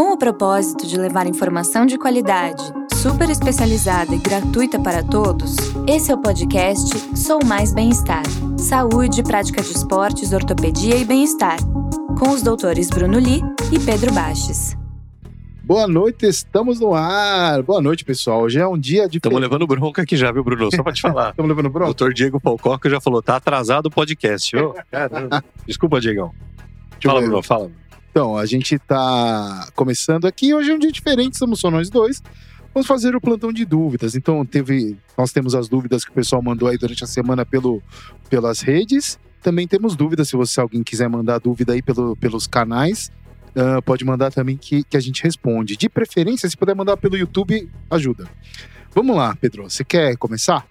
Com o propósito de levar informação de qualidade, super especializada e gratuita para todos, esse é o podcast Sou Mais Bem-Estar. Saúde, prática de esportes, ortopedia e bem-estar. Com os doutores Bruno Li e Pedro Baches. Boa noite, estamos no ar. Boa noite, pessoal. Hoje é um dia de. Estamos levando bronca aqui já, viu, Bruno? Só pra te falar. Estamos levando O bronca? doutor Diego Falcoca já falou, tá atrasado o podcast. Ô. Desculpa, Diegão. Deixa Fala. Bruno, fala. Então, a gente tá começando aqui. Hoje é um dia diferente, somos só nós dois. Vamos fazer o plantão de dúvidas. Então, teve, nós temos as dúvidas que o pessoal mandou aí durante a semana pelo, pelas redes. Também temos dúvidas, se você alguém quiser mandar dúvida aí pelo, pelos canais, ah, pode mandar também que, que a gente responde. De preferência, se puder mandar pelo YouTube, ajuda. Vamos lá, Pedro. Você quer começar?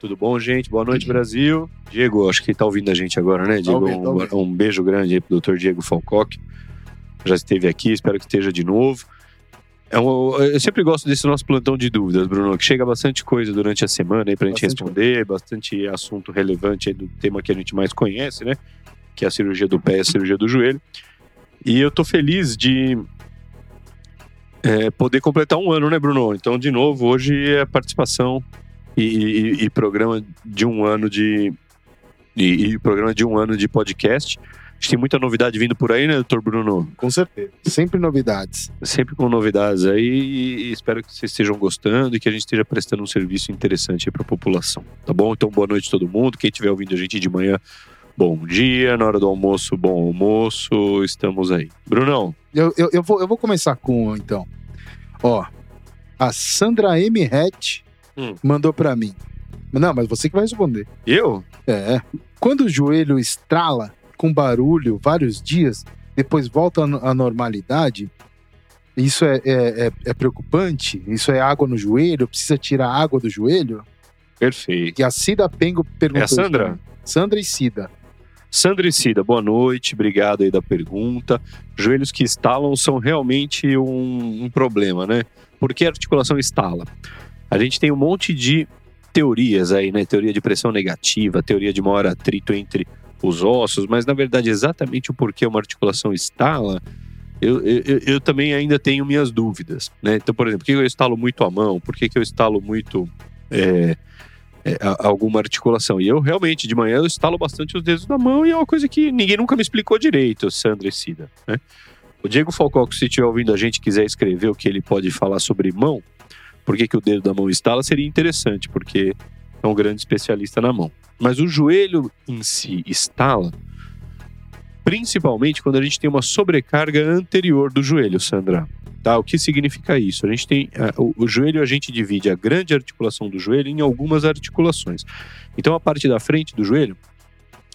Tudo bom, gente? Boa noite, Brasil. Diego, acho que tá ouvindo a gente agora, né, Diego? ouvindo, tá um, um beijo grande aí pro doutor Diego Falcoca. Já esteve aqui, espero que esteja de novo. É um- eu sempre gosto desse nosso plantão de dúvidas, Bruno, que chega bastante coisa durante a semana aí pra gente Bastante responder, bastante assunto relevante aí do tema que a gente mais conhece, né? Que é a cirurgia do pé e a cirurgia do joelho. E eu tô feliz de é, poder completar um ano, né, Bruno? Então, de novo, hoje é participação e, e- e programa de um ano de. E, e programa de um ano de podcast. A gente tem muita novidade vindo por aí, né, doutor Bruno? Com certeza. Sempre novidades. Sempre com novidades aí e espero que vocês estejam gostando e que a gente esteja prestando um serviço interessante para a população, tá bom? Então, boa noite a todo mundo. Quem estiver ouvindo a gente de manhã, bom dia. Na hora do almoço, bom almoço. Estamos aí. Brunão, Eu, eu, eu, vou, eu vou começar com então. Ó, a Sandra M. Hatch Hum. mandou pra mim. Não, mas você que vai responder. eu? É. Quando o joelho estrala com barulho vários dias, depois volta à no- à normalidade, isso é, é, é- é preocupante? Isso é água no joelho? Precisa tirar água do joelho? Perfeito. Que a Cida Pengo perguntou. É a isso Sandra? mim. Sandra e Cida. Sandra e Cida, boa noite, obrigado aí da pergunta. Joelhos que estalam são realmente um, um problema, né? Por que a articulação estala? A gente tem um monte de teorias aí, né? Teoria de pressão negativa, teoria de maior atrito entre os ossos, mas na verdade exatamente o porquê uma articulação estala, eu, eu, eu- também ainda tenho minhas dúvidas, né? Então, por exemplo, por que eu estalo muito a mão? Por que, que eu estalo muito é, é, alguma articulação? E eu realmente, de manhã, eu estalo bastante os dedos da mão e é uma coisa que ninguém nunca me explicou direito, Sandra e Cida, né? O Diego Falcoco, se estiver ouvindo a gente quiser escrever o que ele pode falar sobre mão, por que, que o dedo da mão estala, seria interessante, porque é um grande especialista na mão. Mas o joelho em si estala, principalmente quando a gente tem uma sobrecarga anterior do joelho, Sandra. Tá? O que significa isso? A gente tem ah, o, o joelho a gente divide a grande articulação do joelho em algumas articulações. Então a parte da frente do joelho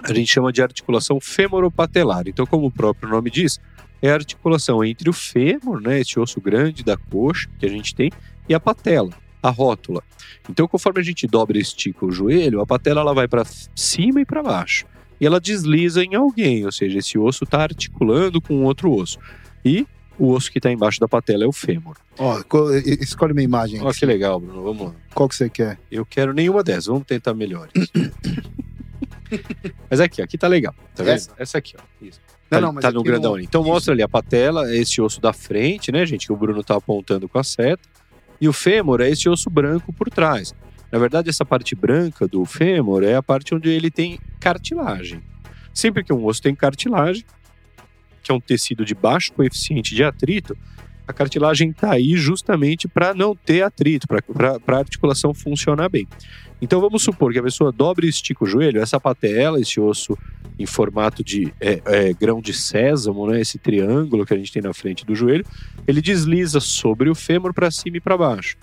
a gente chama de articulação femoropatelar. Então, como o próprio nome diz, é a articulação entre o fêmur, né, esse osso grande da coxa que a gente tem, e a patela, a rótula. Então, conforme a gente dobra e estica o joelho, a patela ela vai para cima e para baixo. E ela desliza em alguém, ou seja, esse osso está articulando com outro osso. E o osso que está embaixo da patela é o fêmur. Ó, e- escolhe uma imagem. Olha que legal, Bruno. Vamos lá. Qual que você quer? Eu quero nenhuma dessas, vamos tentar melhores. Mas aqui, aqui tá legal. Tá vendo? Essa? Essa aqui, ó. Isso. Não, tá não, tá no grandão ali. Então Isso. mostra ali a patela, esse osso da frente, né, gente, que o Bruno tá apontando com a seta. E o fêmur é esse osso branco por trás. Na verdade, essa parte branca do fêmur é a parte onde ele tem cartilagem. Sempre que um osso tem cartilagem, que é um tecido de baixo coeficiente de atrito, a cartilagem está aí justamente para não ter atrito, para a articulação funcionar bem. Então vamos supor que a pessoa dobre e estica o joelho, essa patela, esse osso em formato de é, é, grão de sésamo, né, esse triângulo que a gente tem na frente do joelho, ele desliza sobre o fêmur para cima e para baixo.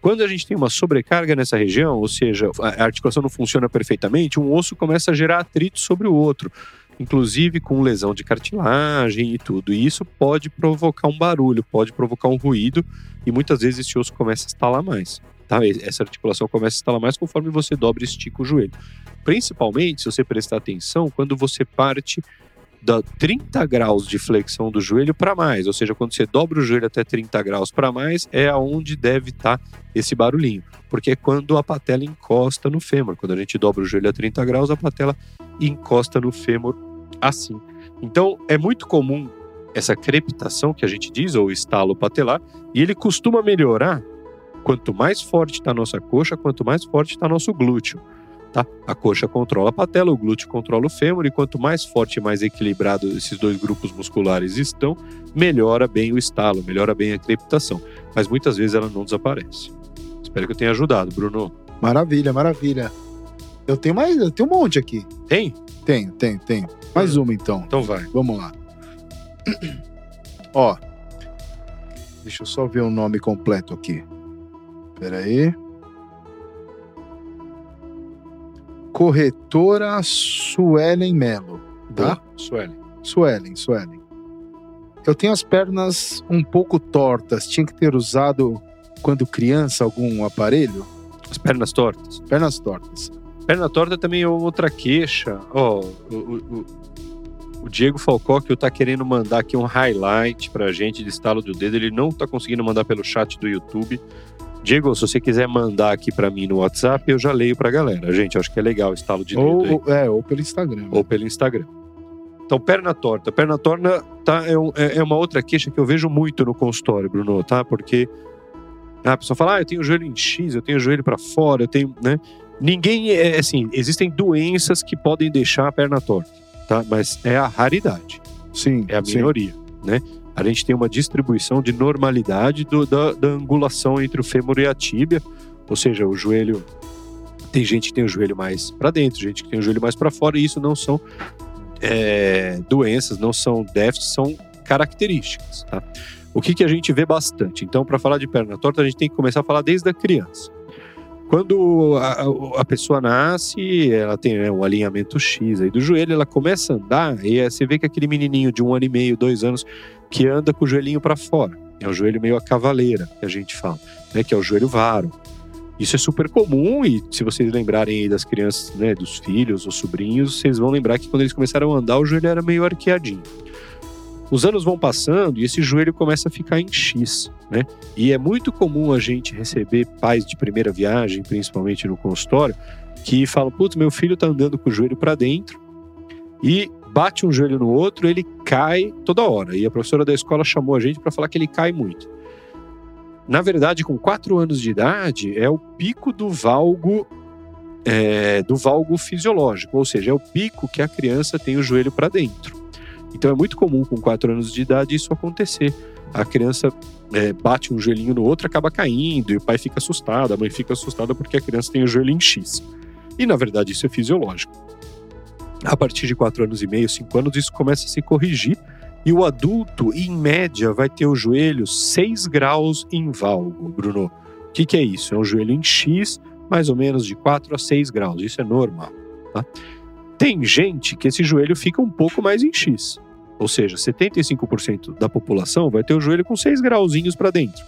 Quando a gente tem uma sobrecarga nessa região, ou seja, a articulação não funciona perfeitamente, um osso começa a gerar atrito sobre o outro, inclusive com lesão de cartilagem e tudo. E isso pode provocar um barulho, pode provocar um ruído, e muitas vezes esse osso começa a estalar mais. Tá? Essa articulação começa a estalar mais conforme você dobra e estica o joelho. Principalmente, se você prestar atenção, quando você parte da 30 graus de flexão do joelho para mais, ou seja, quando você dobra o joelho até 30 graus para mais, é aonde deve estar esse barulhinho, porque é quando a patela encosta no fêmur. Quando a gente dobra o joelho a 30 graus, a patela encosta no fêmur assim. Então, é muito comum essa crepitação que a gente diz, ou estalo patelar, e ele costuma melhorar quanto mais forte está a nossa coxa, quanto mais forte está nosso glúteo. Tá? A coxa controla a patela, o glúteo controla o fêmur, e quanto mais forte e mais equilibrado esses dois grupos musculares estão, melhora bem o estalo, melhora bem a crepitação. Mas muitas vezes ela não desaparece. Espero que eu tenha ajudado, Bruno. Maravilha, maravilha. Eu tenho mais, eu tenho um monte aqui. Tem? Tenho, tenho, tenho. Mais uma então. Então vai. Vamos lá. Ó. Deixa eu só ver o nome completo aqui. Pera aí. Corretora Suelen Melo, tá? Sueli. Suelen, Suelen. Eu tenho as pernas um pouco tortas. Tinha que ter usado, quando criança, algum aparelho? As pernas tortas. Pernas tortas. Perna torta também é outra queixa. Ó, o, o, o- o Diego Falcó, que tá querendo mandar aqui um highlight pra gente de estalo do dedo, ele não tá conseguindo mandar pelo chat do YouTube. Diego, se você quiser mandar aqui pra mim no WhatsApp, eu já leio pra galera. Gente, acho que é legal o estalo de dedo Ou, é, ou pelo Instagram. ou pelo Instagram. Então, perna torta. Perna torta tá, é, um- é- é uma outra queixa que eu vejo muito no consultório, Bruno, tá? Porque a pessoa fala, ah, eu tenho o joelho em X, eu tenho o joelho para fora, eu tenho, né? Ninguém, é assim, existem doenças que podem deixar a perna torta, tá? Mas é a raridade, Sim, é a sim. minoria, né? A gente tem uma distribuição de normalidade do- da, da angulação entre o fêmur e a tíbia, ou seja, o joelho tem gente que tem o joelho mais para dentro, gente que tem o joelho mais para fora, e isso não são é, doenças, não são déficits, são características. Tá? O que, que a gente vê bastante? Então, para falar de perna torta, a gente tem que começar a falar desde a criança. Quando a, a- pessoa nasce, ela tem né, um alinhamento X aí do joelho, ela começa a andar e você vê que aquele menininho de um ano e meio, dois anos, que anda com o joelhinho para fora. É um joelho meio a cavaleira, que a gente fala, né, que é o joelho varo. Isso é super comum e se vocês lembrarem aí das crianças, né, dos filhos ou sobrinhos, vocês vão lembrar que quando eles começaram a andar, o joelho era meio arqueadinho. Os anos vão passando e esse joelho começa a ficar em X, né? E é muito comum a gente receber pais de primeira viagem, principalmente no consultório, que falam: "Putz, meu filho tá andando com o joelho para dentro e bate um joelho no outro, ele cai toda hora". E a professora da escola chamou a gente para falar que ele cai muito. Na verdade, com quatro anos de idade, é o pico do valgo é, do valgo fisiológico, ou seja, é o pico que a criança tem o joelho para dentro. Então é muito comum com quatro anos de idade isso acontecer. A criança é, bate um joelhinho no outro, acaba caindo, e o pai fica assustado, a mãe fica assustada porque a criança tem o joelho em X. E na verdade isso é fisiológico. A partir de quatro anos e meio, cinco anos, isso começa a se corrigir e o adulto, em média, vai ter o joelho 6 graus em valgo, Bruno. O que, que é isso? É um joelho em X, mais ou menos de 4 a 6 graus. Isso é normal. Tá? Tem gente que esse joelho fica um pouco mais em X. Ou seja, 75% da população vai ter o joelho com 6 grauzinhos para dentro.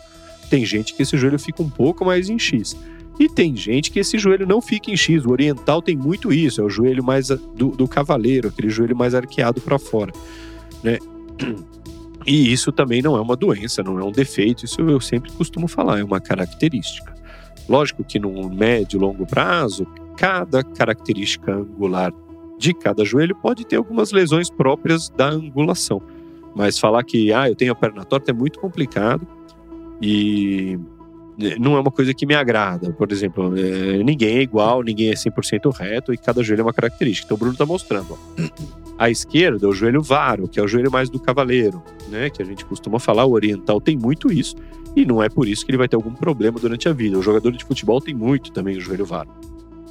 Tem gente que esse joelho fica um pouco mais em X. E tem gente que esse joelho não fica em X. O oriental tem muito isso. É o joelho mais do, do cavaleiro, aquele joelho mais arqueado para fora. Né? E isso também não é uma doença, não é um defeito, isso eu sempre costumo falar, é uma característica. Lógico que no médio e longo prazo, cada característica angular de cada joelho pode ter algumas lesões próprias da angulação. Mas falar que ah, eu tenho a perna torta é muito complicado e eh, não é uma coisa que me agrada. Por exemplo, eh, ninguém é igual, ninguém é 100% reto e cada joelho é uma característica. Então o Bruno está mostrando. Ó. À esquerda, o joelho varo, que é o joelho mais do cavaleiro, né? Que a gente costuma falar, o oriental tem muito isso, e não é por isso que ele vai ter algum problema durante a vida. O jogador de futebol tem muito também o joelho varo.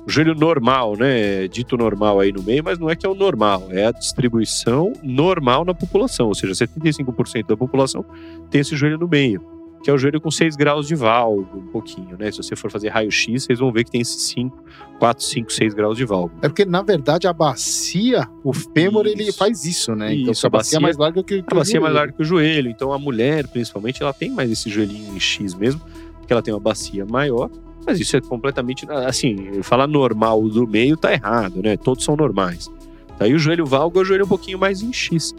O joelho normal, né? Dito normal aí no meio, mas não é que é o normal, é a distribuição normal na população, ou seja, 75% da população tem esse joelho no meio, que é o joelho com 6 graus de valgo, um pouquinho, né? Se você for fazer raio-x, vocês vão ver que tem esses 5, 4, 5, 6 graus de valgo. É porque, na verdade, a bacia, o fêmur, ele Isso. faz isso, né? então, Isso, se a a bacia é mais larga que, que A bacia é mais o larga que o joelho, então a mulher, principalmente, ela tem mais esse joelhinho em X mesmo, porque ela tem uma bacia maior, mas isso é completamente, assim, falar normal do meio tá errado, né? Todos são normais. Daí o joelho valgo é o joelho um pouquinho mais em X.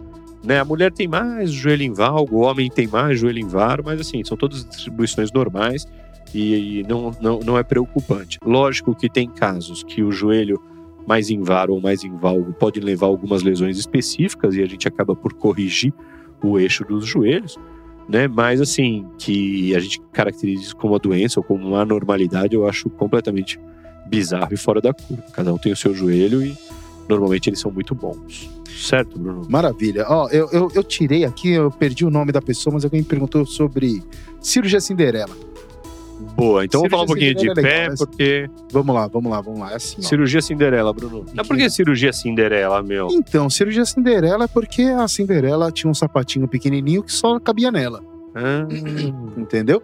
Né? A mulher tem mais joelho em valgo, o homem tem mais joelho em varo, mas assim, são todas distribuições normais e, e não, não, não é preocupante. Lógico que tem casos que o joelho mais em varo ou mais em valgo pode levar algumas lesões específicas e a gente acaba por corrigir o eixo dos joelhos, né? Mas assim, que a gente caracteriza isso como uma doença ou como uma anormalidade, eu acho completamente bizarro e fora da curva. Cada um tem o seu joelho e normalmente eles são muito bons. Certo, Bruno? Maravilha. Ó, eu, eu, eu tirei aqui, eu perdi o nome da pessoa, mas alguém me perguntou sobre cirurgia Cinderela. Boa, então vamos falar um pouquinho de é pé, legal, porque. Vamos lá, vamos lá, vamos lá. É assim. Cirurgia Cinderela, Bruno. Não, por que cirurgia Cinderela, meu? Então, cirurgia Cinderela é porque a Cinderela tinha um sapatinho pequenininho que só cabia nela, Ah, entendeu?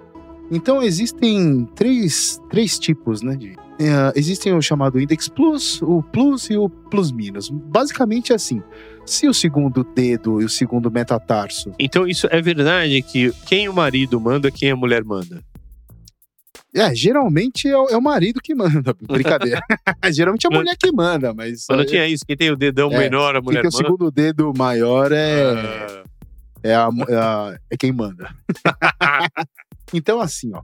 Então existem três, três tipos, né? De, é, existem o chamado Index Plus, o Plus e o Plus Minus. Basicamente é assim: se o segundo dedo e o segundo metatarso Então isso é verdade que quem o marido manda, quem a mulher manda. É, geralmente é o, é o marido que manda. Brincadeira. geralmente é a mulher que manda, mas. É, tinha isso, quem tem o dedão É, menor, a quem mulher tem o segundo dedo maior é, Ah, é, a, é, a- é quem manda. então, assim, ó.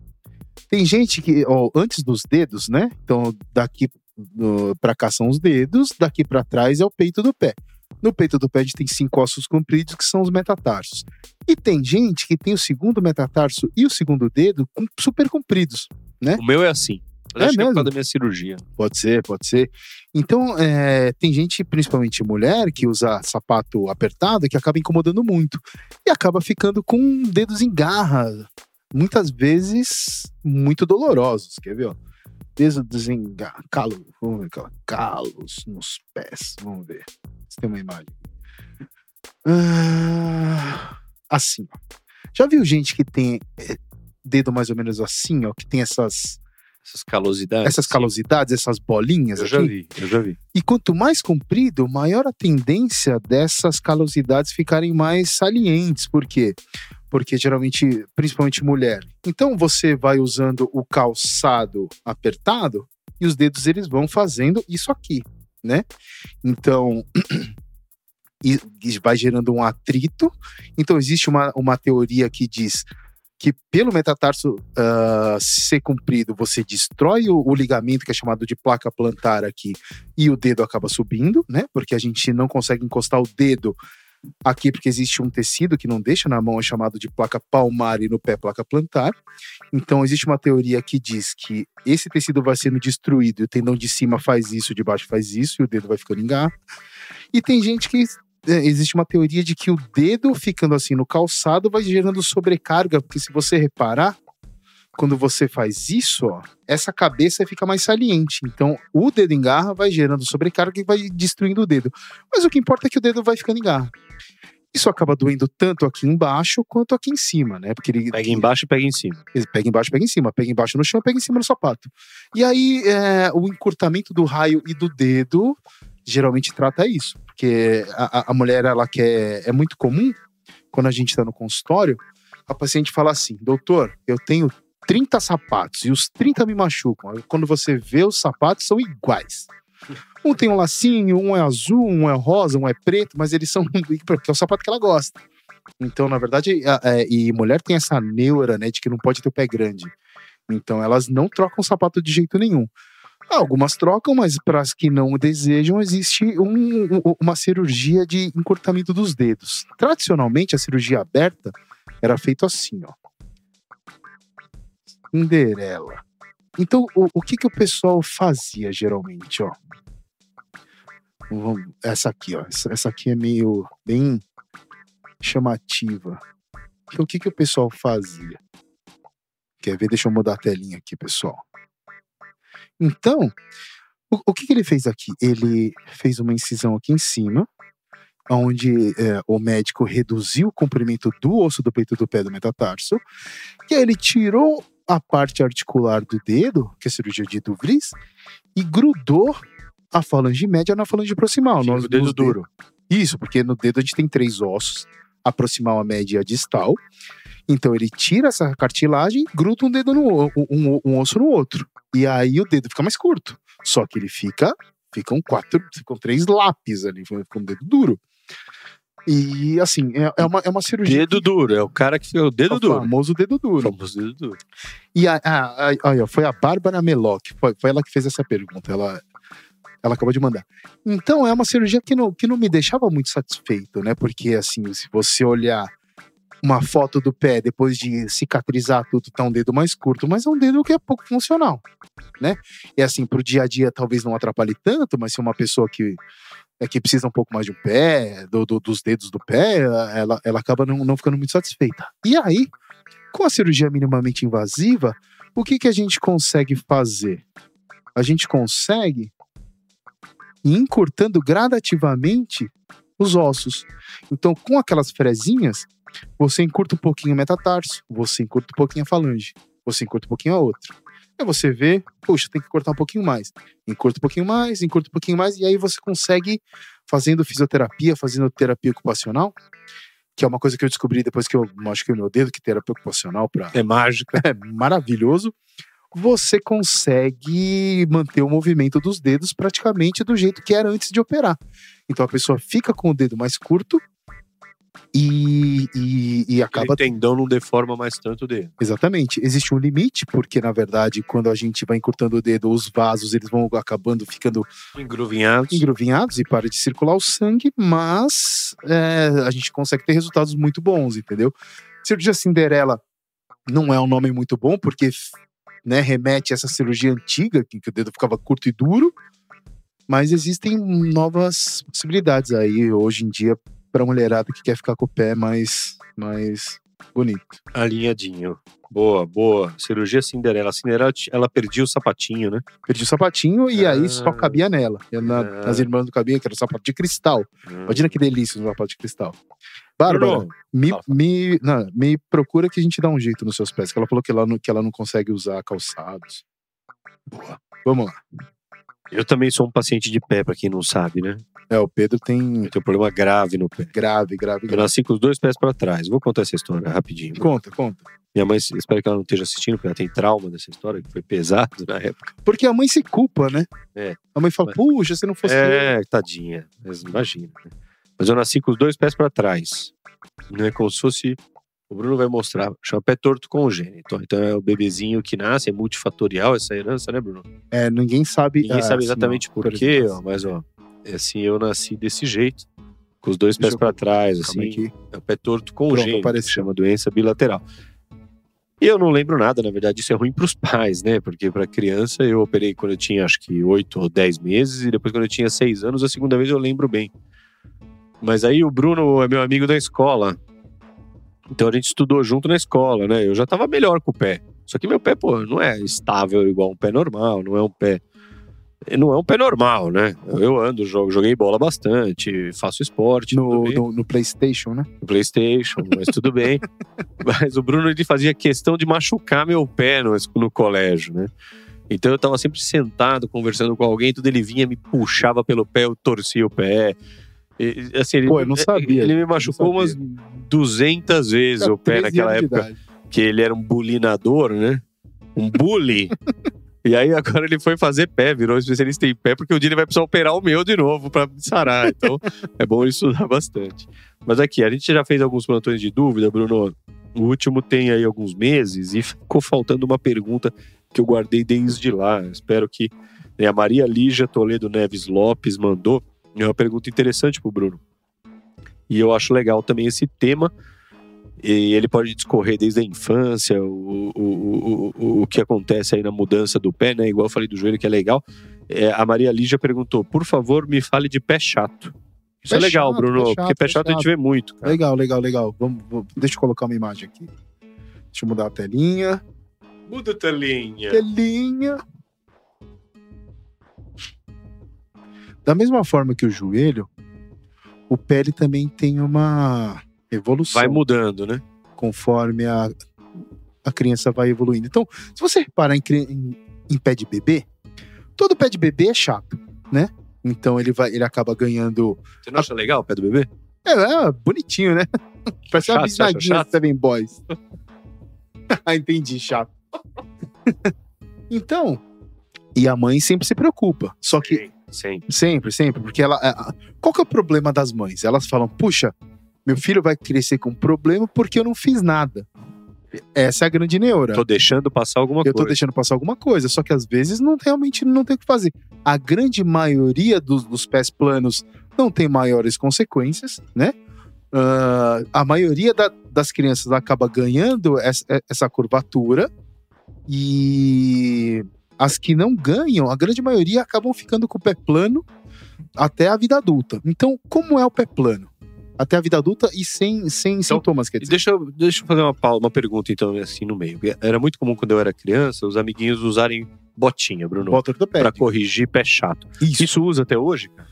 Tem gente que, ó, antes dos dedos, né? Então, daqui no, pra cá são os dedos, daqui pra trás é o peito do pé. No peito do pé a gente tem cinco ossos compridos, que são os metatarsos. E tem gente que tem o segundo metatarso e o segundo dedo super compridos. O meu é assim. Mas É acho que é por mesmo? causa da minha cirurgia. Pode ser, pode ser. Então, é, tem gente, principalmente mulher, que usa sapato apertado, que acaba incomodando muito. E acaba ficando com dedos em garra. Muitas vezes muito dolorosos. Quer ver? Ó? Dedos em garra. Calo, vamos ver, calo- calos nos pés. Vamos ver se tem uma imagem. Ah, assim, ó. Já viu gente que tem é, dedo mais ou menos assim, ó? Que tem essas, Essas calosidades. essas sim. calosidades, essas bolinhas Eu aqui? já vi, eu já vi. E quanto mais comprido, maior a tendência dessas calosidades ficarem mais salientes. Por quê? Porque geralmente, principalmente mulher. Então você vai usando o calçado apertado e os dedos eles vão fazendo isso aqui, né? Então vai gerando um atrito. Então existe uma, uma teoria que diz que pelo metatarso ah, ser comprido, você destrói o, o ligamento que é chamado de placa plantar aqui e o dedo acaba subindo, né? Porque a gente não consegue encostar o dedo aqui porque existe um tecido que não deixa na mão, é chamado de placa palmar e no pé placa plantar. Então existe uma teoria que diz que esse tecido vai sendo destruído e o tendão de cima faz isso, o de baixo faz isso e o dedo vai ficando em garra. E tem gente que é, existe uma teoria de que o dedo ficando assim no calçado vai gerando sobrecarga, porque se você reparar, quando você faz isso, ó, essa cabeça fica mais saliente. Então, o dedo em garra vai gerando sobrecarga e vai destruindo o dedo. Mas o que importa é que o dedo vai ficando em garra. Isso acaba doendo tanto aqui embaixo quanto aqui em cima, né? Porque ele Pega embaixo e pega em cima. ele Pega embaixo, pega em cima, pega embaixo no chão, pega em cima no sapato. E aí, é, o encurtamento do raio e do dedo geralmente trata isso. Porque a, a- a mulher, ela quer. É muito comum, quando a gente está no consultório, a paciente fala assim: doutor, eu tenho 30 sapatos e os 30 me machucam. Quando você vê, os sapatos são iguais. Um tem um lacinho, um é azul, um é rosa, um é preto, mas eles são. Porque é o sapato que ela gosta. Então, na verdade, é, e mulher tem essa neura, né, de que não pode ter o pé grande. Então, elas não trocam sapato de jeito nenhum. Algumas trocam, mas para as que não desejam, existe um- uma cirurgia de encurtamento dos dedos. Tradicionalmente, a cirurgia aberta era feita assim, ó. Cinderela. Então, o, o que, que o pessoal fazia geralmente, ó? Essa aqui, ó. Essa aqui é meio bem chamativa. Então, o que, que o pessoal fazia? Quer ver? Deixa eu mudar a telinha aqui, pessoal. Então, o, o que, que ele fez aqui? Ele fez uma incisão aqui em cima, onde é, o médico reduziu o comprimento do osso do peito do pé do metatarso, e aí ele tirou a parte articular do dedo, que é a cirurgia de Duvries, e grudou a falange média na falange proximal. Tira nos- o dedo duro. isso, porque no dedo a gente tem três ossos, a proximal, a média e a distal. Então ele tira essa cartilagem, gruda um dedo no um, um osso no outro. E aí o dedo fica mais curto. Só que ele fica, ficam quatro, ficam três lápis ali, fica um dedo duro. E assim, é, é uma, é uma cirurgia. Dedo duro, é o cara que o é dedo o duro. famoso dedo O duro. famoso dedo duro. E a, a, a- foi a Bárbara Meloc, foi, foi ela que fez essa pergunta. Ela, ela acabou de mandar. Então, é uma cirurgia que não, que não me deixava muito satisfeito, né? Porque, assim, se você olhar uma foto do pé depois de cicatrizar tudo, tá um dedo mais curto, mas é um dedo que é pouco funcional, né? E assim, pro dia a dia talvez não atrapalhe tanto, mas se uma pessoa que é que precisa um pouco mais de um pé, do, do- dos dedos do pé, ela, ela acaba não, não ficando muito satisfeita. E aí, com a cirurgia minimamente invasiva, o que, que a gente consegue fazer? A gente consegue ir encurtando gradativamente os ossos. Então, com aquelas frezinhas, você encurta um pouquinho o metatarso, você encurta um pouquinho a falange, você encurta um pouquinho a outra. Aí você vê, puxa, tem que cortar um pouquinho mais. Encurta um pouquinho mais, encurta um pouquinho mais, e aí você consegue, fazendo fisioterapia, fazendo terapia ocupacional, que é uma coisa que eu descobri depois que eu machuquei o meu dedo, que terapia ocupacional para É mágica. é maravilhoso. Você consegue manter o movimento dos dedos praticamente do jeito que era antes de operar. Então a pessoa fica com o dedo mais curto e, e, e acaba Aquele tendão não deforma mais tanto o dedo. Exatamente. Existe um limite, porque na verdade, quando a gente vai encurtando o dedo, os vasos eles vão acabando ficando Engruvinhados. engruvinhados e para de circular o sangue, mas é, a gente consegue ter resultados muito bons, entendeu? Cirurgia Cinderela não é um nome muito bom, porque né, remete a essa cirurgia antiga, que o dedo ficava curto e duro, mas existem novas possibilidades aí hoje em dia para mulherada que quer ficar com o pé mais, mais bonito. Alinhadinho. Boa, boa. Cirurgia Cinderela. A Cinderela, ela perdia o sapatinho, né? Perdi o sapatinho e aí só Ah. cabia nela. Na- Ah. Nas irmãs do cabia, que era o sapato de cristal. Hum. Imagina que delícia um sapato de cristal. Bárbara, me, me, não, me procura que a gente dá um jeito nos seus pés. Que ela falou que ela não, que ela não consegue usar calçados. Boa. Vamos lá. Eu também sou um paciente de pé, pra quem não sabe, né? É, o Pedro tem Eu tenho um problema grave no pé. grave, grave, Eu grave. nasci com os dois pés pra trás. Vou contar essa história rapidinho. Conta, conta. Minha mãe, espero que ela não esteja assistindo, porque ela tem trauma dessa história, que foi pesado na época. Porque a mãe se culpa, né? É. A mãe fala, Mas- puxa, se não fosse. eu." É, tadinha. Mas imagina. né? Mas eu nasci com os dois pés pra trás. Não é como se fosse. O Bruno vai mostrar. Chama pé torto congênito. Então é o bebezinho que nasce, é multifatorial essa herança, né, Bruno? É, ninguém sabe. Ninguém ah, sabe assim, exatamente ó, por quê, exemplo, ó, mas ó. É assim, eu nasci desse jeito. Com os dois Deixa pés pra trás, assim. aqui. É o pé torto congênito, apareceu. chama doença bilateral. E eu não lembro nada, na verdade, isso é ruim pros pais, né? Porque pra criança eu operei quando eu tinha acho que 8 ou 10 meses, e depois quando eu tinha 6 anos, a segunda vez eu lembro bem. Mas aí o Bruno é meu amigo da escola. Então a gente estudou junto na escola, né? Eu já tava melhor com o pé. Só que meu pé, pô, não é estável igual um pé normal, não é um pé. Não é um pé normal, né? Eu ando, jogo, joguei bola bastante, faço esporte. No, no, no PlayStation, né? no PlayStation, mas tudo bem. Mas o Bruno ele fazia questão de machucar meu pé no, no colégio, né? Então eu tava sempre sentado conversando com alguém, tudo ele vinha, me puxava pelo pé, eu torcia o pé. E, assim, ele, Pô, eu não sabia, Ele me machucou umas 200 vezes o pé 13 naquela época, que ele era um bulinador, né? Um bully. E aí agora ele foi fazer pé, virou especialista em pé, porque o dia ele vai precisar operar o meu de novo pra sarar. Então é bom ele estudar bastante. Mas aqui, a gente já fez alguns plantões de dúvida, Bruno. O último tem aí alguns meses e ficou faltando uma pergunta que eu guardei desde lá. Espero que né, a Maria Lígia Toledo Neves Lopes mandou. É uma pergunta interessante pro Bruno. E eu acho legal também esse tema. E ele pode discorrer desde a infância, o, o, o, o, o que acontece aí na mudança do pé, né? Igual eu falei do joelho, que é legal. É, a Maria Lígia perguntou: por favor, me fale de pé chato. Isso Pé é legal, chato, Bruno, pé chato, porque pé pé chato, a gente vê muito, cara. Legal, legal, legal. Vamos, vamos- deixa eu colocar uma imagem aqui. Deixa eu mudar a telinha. Muda a telinha. Telinha. Da mesma forma que o joelho, o pé ele também tem uma evolução Vai mudando, né? conforme a, a criança vai evoluindo. Então, se você reparar em, em- em pé de bebê, todo pé de bebê é chato, né? Então ele vai, ele acaba ganhando. Você não acha legal o pé do bebê? É, é bonitinho, né? Parece uma Chato, acha bisnaguinha Seven Boys. ah, entendi, chato. então, e a mãe sempre se preocupa. Só que Sim. Sempre, sempre, porque ela. Qual que é o problema das mães? Elas falam, puxa, meu filho vai crescer com problema porque eu não fiz nada. Essa é a grande neura. Tô deixando passar alguma Eu tô coisa. deixando passar alguma coisa, só que às vezes não realmente não tem o que fazer. A grande maioria dos, dos pés planos não tem maiores consequências, né? Uh, a maioria da, das crianças acaba ganhando essa, essa, curvatura e as que não ganham, a grande maioria acabam ficando com o pé plano até a vida adulta. Então, como é o pé plano? Até a vida adulta e sem, sem então, sintomas, quer dizer. Deixa, eu, deixa eu fazer uma, uma pergunta, então, assim, no meio. Era muito comum quando eu era criança os amiguinhos usarem botinha, Bruno. Bota Para corrigir pé chato. Isso. Isso usa até hoje, cara?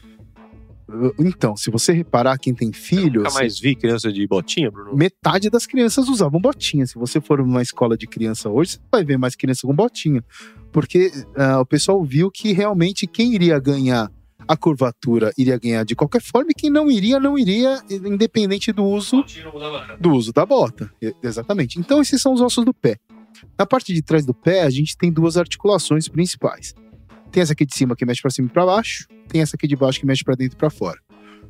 Então, se você reparar quem tem filhos. Nunca mais vi criança de botinha, Bruno? Metade das crianças usavam botinha. Se você for numa escola de criança hoje, você vai ver mais criança com botinha. Porque uh, o pessoal viu que realmente quem iria ganhar a curvatura iria ganhar de qualquer forma e quem não iria, não iria, independente do uso, do uso da bota. Exatamente. Então, esses são os ossos do pé. Na parte de trás do pé, a gente tem duas articulações principais. Tem essa aqui de cima que mexe para cima e para baixo, tem essa aqui de baixo que mexe para dentro e para fora.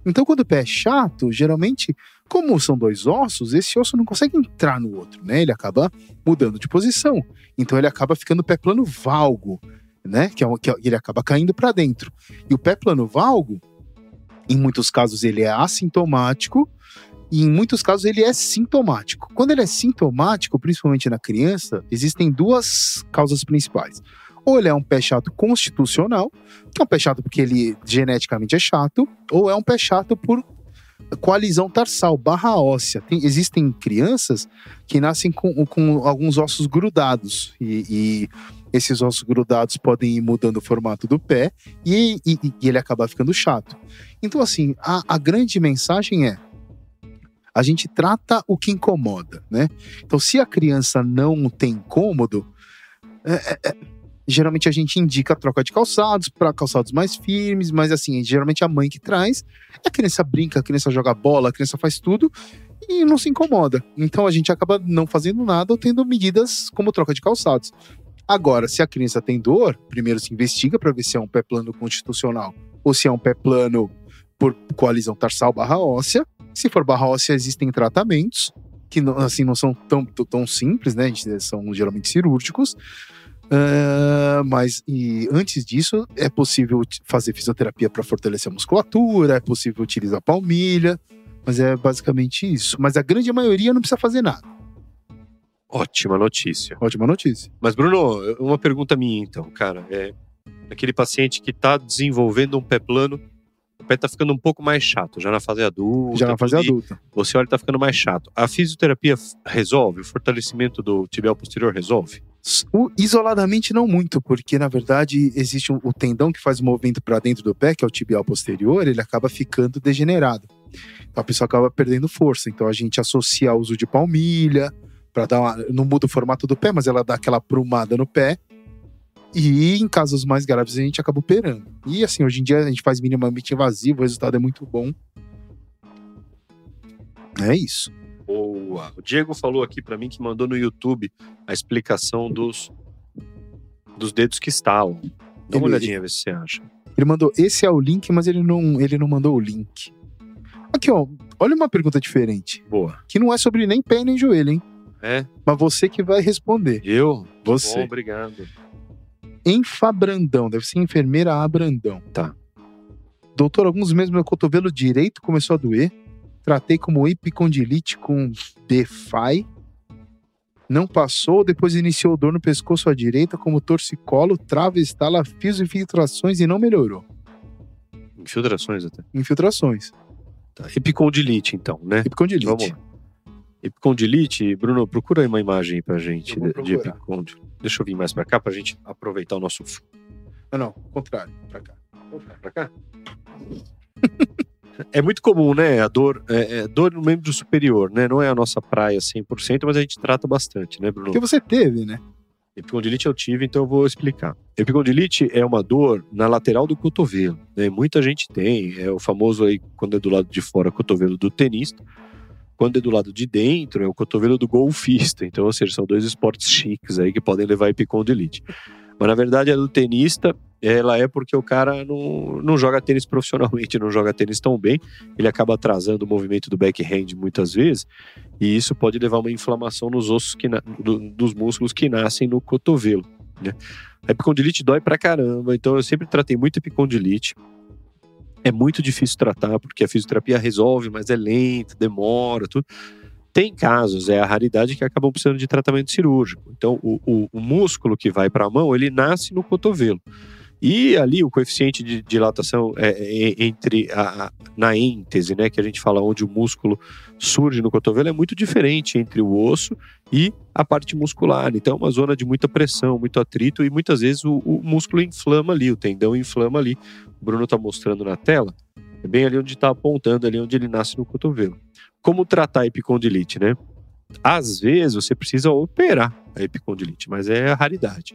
Então, quando o pé é chato, geralmente, como são dois ossos, esse osso não consegue entrar no outro, né? Ele acaba mudando de posição. Então, ele acaba ficando pé plano valgo, né? Que, é, que é, ele acaba caindo para dentro. E o pé plano valgo, em muitos casos, ele é assintomático e em muitos casos ele é sintomático. Quando ele é sintomático, principalmente na criança, existem duas causas principais. Ou ele é um pé chato constitucional, que é um pé chato porque ele geneticamente é chato, ou é um pé chato por coalizão tarsal, barra óssea. Tem, existem crianças que nascem com, com alguns ossos grudados e, e, esses ossos grudados podem ir mudando o formato do pé e, e, e ele acaba ficando chato. Então, assim, a, a grande mensagem é a gente trata o que incomoda, né? Então, se a criança não tem incômodo, é, é, é geralmente a gente indica a troca de calçados para calçados mais firmes, mas assim, geralmente a mãe que traz, a criança brinca, a criança joga bola, a criança faz tudo e não se incomoda. Então a gente acaba não fazendo nada ou tendo medidas como troca de calçados. Agora, se a criança tem dor, primeiro se investiga para ver se é um pé plano constitucional ou se é um pé plano por coalizão tarsal barra óssea. Se for barra óssea, existem tratamentos que assim não são tão, tão simples, né? São geralmente cirúrgicos. Uh, mas e antes disso, é possível fazer fisioterapia para fortalecer a musculatura, é possível utilizar palmilha, mas é basicamente isso. Mas a grande maioria não precisa fazer nada. Ótima notícia. Ótima notícia. Mas, Bruno, uma pergunta minha então, cara. É aquele paciente que está desenvolvendo um pé plano, o pé está ficando um pouco mais chato, já na fase adulta. Já na fase adulta. Você olha, está ficando mais chato. A fisioterapia resolve? O fortalecimento do tibial posterior resolve? O, isoladamente não muito, porque na verdade existe o, o tendão que faz o movimento para dentro do pé, que é o tibial posterior, ele acaba ficando degenerado. Então a pessoa acaba perdendo força. Então a gente associa ao uso de palmilha, para dar uma, não muda o formato do pé, mas ela dá aquela prumada no pé. E em casos mais graves a gente acaba operando. E assim, hoje em dia a gente faz minimamente invasivo, o resultado é muito bom. É isso. Boa. O Diego falou aqui para mim que mandou no YouTube a explicação dos, dos dedos que estalam. Dá uma ele, olhadinha, ver se você acha. Ele mandou, esse é o link, mas ele não, ele não mandou o link. Aqui, ó, olha uma pergunta diferente. Boa. Que não é sobre nem pé nem joelho, hein? É. Mas você que vai responder. Eu? Você. Bom, obrigado. Enfabrandão, deve ser enfermeira A Brandão. Tá. Doutor, alguns meses meu cotovelo direito começou a doer. Tratei como epicondilite com DeFi. Não passou, depois iniciou dor no pescoço à direita, como torcicolo, trava, estala, fios e infiltrações e não melhorou. Infiltrações até. Infiltrações. Tá. Epicondilite, então, né? Epicondilite. Vamos lá. Epicondilite, Bruno, procura aí uma imagem pra gente de, de epicondilite. Deixa eu vir mais pra cá pra gente aproveitar o nosso. Não, não, contrário, pra cá. Pra cá? é muito comum, né? A dor, é, é, dor no membro superior, né? Não é a nossa praia 100%, mas a gente trata bastante, né, Bruno? Porque você teve, né? Epicondilite eu tive, então eu vou explicar. Epicondilite é uma dor na lateral do cotovelo. Né? Muita gente tem, é o famoso aí, quando é do lado de fora, cotovelo do tenista. Quando é do lado de dentro, é o cotovelo do golfista. Então, ou seja, são dois esportes chiques aí que podem levar epicondilite. Mas na verdade, a do tenista, ela é porque o cara não, não joga tênis profissionalmente, não joga tênis tão bem, ele acaba atrasando o movimento do backhand muitas vezes, e isso pode levar uma inflamação nos ossos que do, dos músculos que nascem no cotovelo. Né? A epicondilite dói pra caramba, então eu sempre tratei muito epicondilite. É muito difícil tratar, porque a fisioterapia resolve, mas é lenta, demora, tudo. Tem casos, é a raridade, que acabam precisando de tratamento cirúrgico. Então, o, o, o músculo que vai para a mão, ele nasce no cotovelo. E ali o coeficiente de dilatação é, é, entre a, a, na êntese, né, que a gente fala onde o músculo surge no cotovelo, é muito diferente entre o osso e a parte muscular. Então é uma zona de muita pressão, muito atrito e muitas vezes o, o músculo inflama ali, o tendão inflama ali. O Bruno está mostrando na tela, é bem ali onde está apontando, ali onde ele nasce no cotovelo. Como tratar a epicondilite, né? Às vezes você precisa operar a epicondilite, mas é a raridade.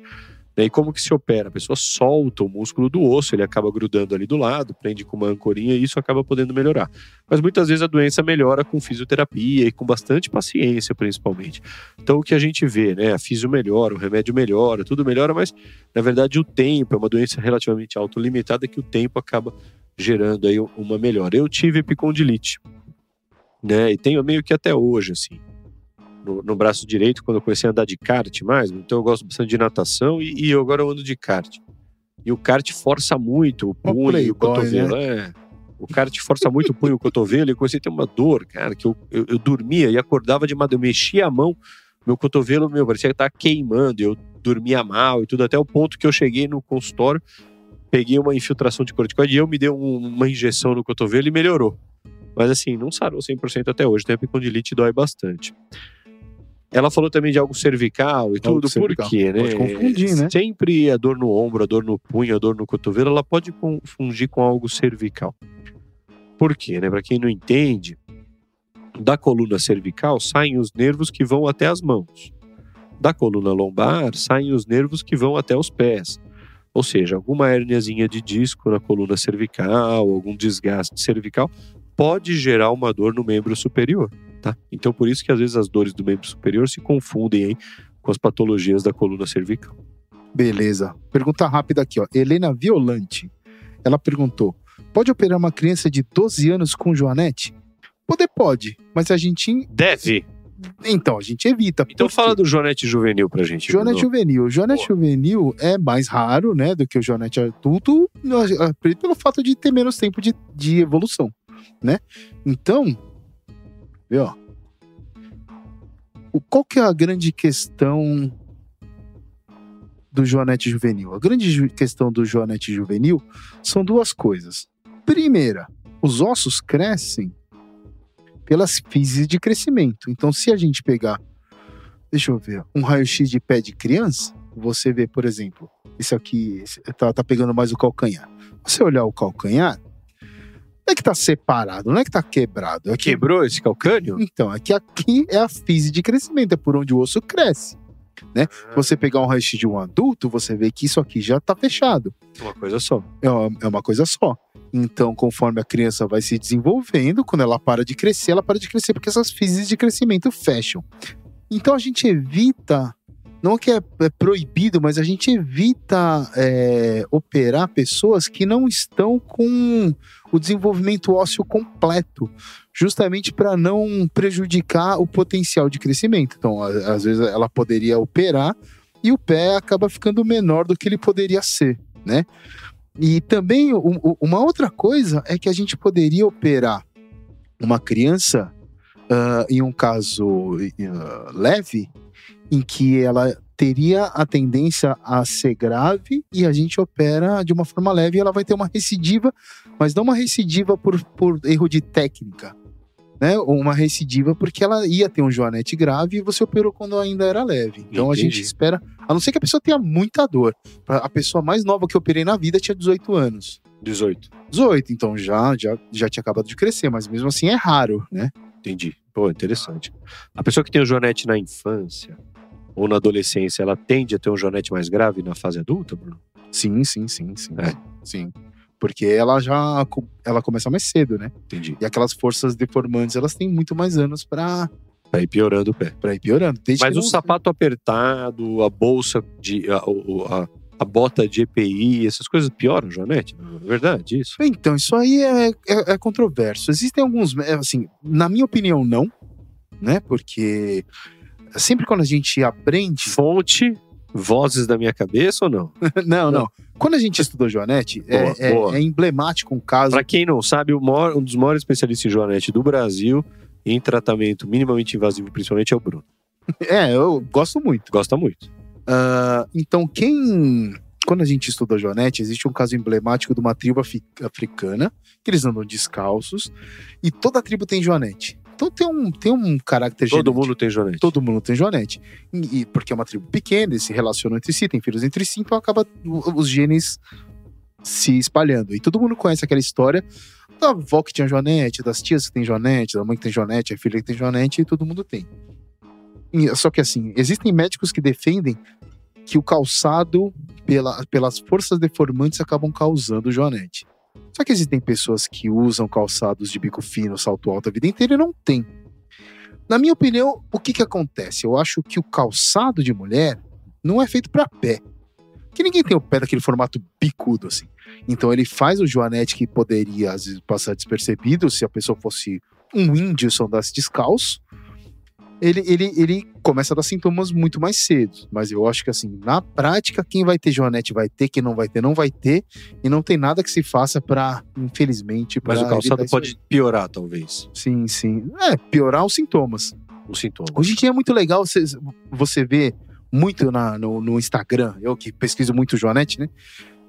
E como que se opera? A pessoa solta o músculo do osso, ele acaba grudando ali do lado, prende com uma ancorinha e isso acaba podendo melhorar. Mas muitas vezes a doença melhora com fisioterapia e com bastante paciência, principalmente. Então o que a gente vê, né? A fisio melhora, o remédio melhora, tudo melhora, mas na verdade o tempo é uma doença relativamente autolimitada que o tempo acaba gerando aí uma melhora. Eu tive epicondilite, né? E tenho meio que até hoje, assim no, no, braço direito quando eu comecei a andar de kart mais. Então eu gosto bastante de natação e, e agora eu ando de kart. E o kart força muito o punho e o cotovelo. Né? É. O kart força muito o punho e o cotovelo. E eu comecei a ter uma dor, cara, que eu, eu, eu dormia e acordava de madrugada. Eu mexia a mão, meu cotovelo, meu, parecia que estava queimando. Eu dormia mal e tudo, até o ponto que eu cheguei no consultório, peguei uma infiltração de corticoide e eu me dei um, uma injeção no cotovelo e melhorou. Mas assim, não sarou 100% até hoje. Tem a epicondilite dói bastante. Ela falou também de algo cervical e tudo, por quê, né? Pode confundir, né? Sempre a dor no ombro, a dor no punho, a dor no cotovelo, ela pode confundir com algo cervical. Por quê, né? Para quem não entende, da coluna cervical saem os nervos que vão até as mãos. Da coluna lombar saem os nervos que vão até os pés. Ou seja, alguma hérniazinha de disco na coluna cervical, algum desgaste cervical, pode gerar uma dor no membro superior tá? Então por isso que às vezes as dores do membro superior se confundem hein, com as patologias da coluna cervical. Beleza. Pergunta rápida aqui, ó. Helena Violante. Ela perguntou: pode operar uma criança de 12 anos com Joanete? Poder pode, mas a gente. Deve. Então, a gente evita. Então fala do Joanete juvenil pra gente. Joanete juvenil. Joanete juvenil é mais raro, né, do que o Joanete adulto, pelo fato de ter menos tempo de, de evolução, né? Então, Viu? O, qual que é a grande questão do Joanete Juvenil? A grande ju questão do Joanete Juvenil são duas coisas. Primeira, os ossos crescem pelas fases de crescimento. Então, se a gente pegar, deixa eu ver, um raio-x de pé de criança, você vê, por exemplo, esse aqui tá, tá pegando mais o calcanhar. Você olhar o calcanhar, não é que tá separado, não é que tá quebrado. É que... Quebrou esse calcânio? Então, é que aqui é a fise de crescimento, é por onde o osso cresce. Né? Ah. Se você pegar um raio de um adulto, você vê que isso aqui já tá fechado. Uma coisa só. É uma, é uma coisa só. Então, conforme a criança vai se desenvolvendo, quando ela para de crescer, ela para de crescer porque essas fises de crescimento fecham. Então a gente evita não que é, é, proibido, mas a gente evita é, operar pessoas que não estão com o desenvolvimento ósseo completo, justamente para não prejudicar o potencial de crescimento. Então, às vezes ela poderia operar e o pé acaba ficando menor do que ele poderia ser, né? E também uma outra coisa é que a gente poderia operar uma criança uh, em um caso uh, leve em que ela teria a tendência a ser grave e a gente opera de uma forma leve e ela vai ter uma recidiva, mas não uma recidiva por, por erro de técnica, né? Ou uma recidiva porque ela ia ter um joanete grave e você operou quando ainda era leve. Então Entendi. a gente espera, a não ser que a pessoa tenha muita dor. A pessoa mais nova que eu operei na vida tinha 18 anos. 18. 18, então já, já, já tinha acabado de crescer, mas mesmo assim é raro, né? Entendi. Pô, interessante. A pessoa que tem o joanete na infância, ou na adolescência, ela tende a ter um joanete mais grave na fase adulta, Bruno? Sim, sim, sim, sim. É. Sim. Porque ela já ela começa mais cedo, né? Entendi. E aquelas forças deformantes, elas têm muito mais anos para Pra ir piorando o pé. Pra ir piorando. Mas o não... sapato apertado, a bolsa de. A, a, a, bota de EPI, essas coisas pioram, Joanete? É verdade, isso? Então, isso aí é, é, é controverso. Existem alguns. Assim, na minha opinião, não. Né? Porque sempre quando a gente aprende. Fonte. Vozes da minha cabeça ou não? não, não. Quando a gente estudou Joanete, é, Boa, é- boa. é emblemático um caso. Pra quem não sabe, maior- um dos maiores especialistas em joanete do Brasil, em tratamento minimamente invasivo, principalmente, é o Bruno. É, eu gosto muito. Gosta muito. Ah, então, quem. Quando a gente estuda Joanete, existe um caso emblemático de uma tribo africana, que eles andam descalços, e toda a tribo tem Joanete. Então tem um, tem um caráter Todo genético. mundo tem joanete. Todo mundo tem Joanete. E, e- porque é uma tribo pequena, eles se relacionam entre si, tem filhos entre si, então acaba os genes se espalhando. E todo mundo conhece aquela história da avó que tinha Joanete, das tias que tem Joanete, da mãe que tem Joanete, a filha que tem Joanete, e todo mundo tem. Só que assim, existem médicos que defendem que o calçado, pela- pelas forças deformantes, acabam causando Joanete. Só que existem pessoas que usam calçados de bico fino, salto alto a vida inteira e não tem. Na minha opinião, o que que acontece? Eu acho que o calçado de mulher não é feito para pé. Que ninguém tem o pé daquele formato bicudo assim. Então ele faz o joanete que poderia às vezes passar despercebido se a pessoa fosse um índio e andasse descalço. Ele, ele, ele começa a dar sintomas muito mais cedo. Mas eu acho que assim, na prática, quem vai ter joanete vai ter, quem não vai ter, não vai ter. E não tem nada que se faça para, infelizmente, Mas pra o calçado aí. pode piorar, talvez, Sim, sim. É, piorar os sintomas. os sintomas. Hoje em dia é muito legal você, você ver muito na, no, no Instagram, eu que pesquiso muito Joanete, né?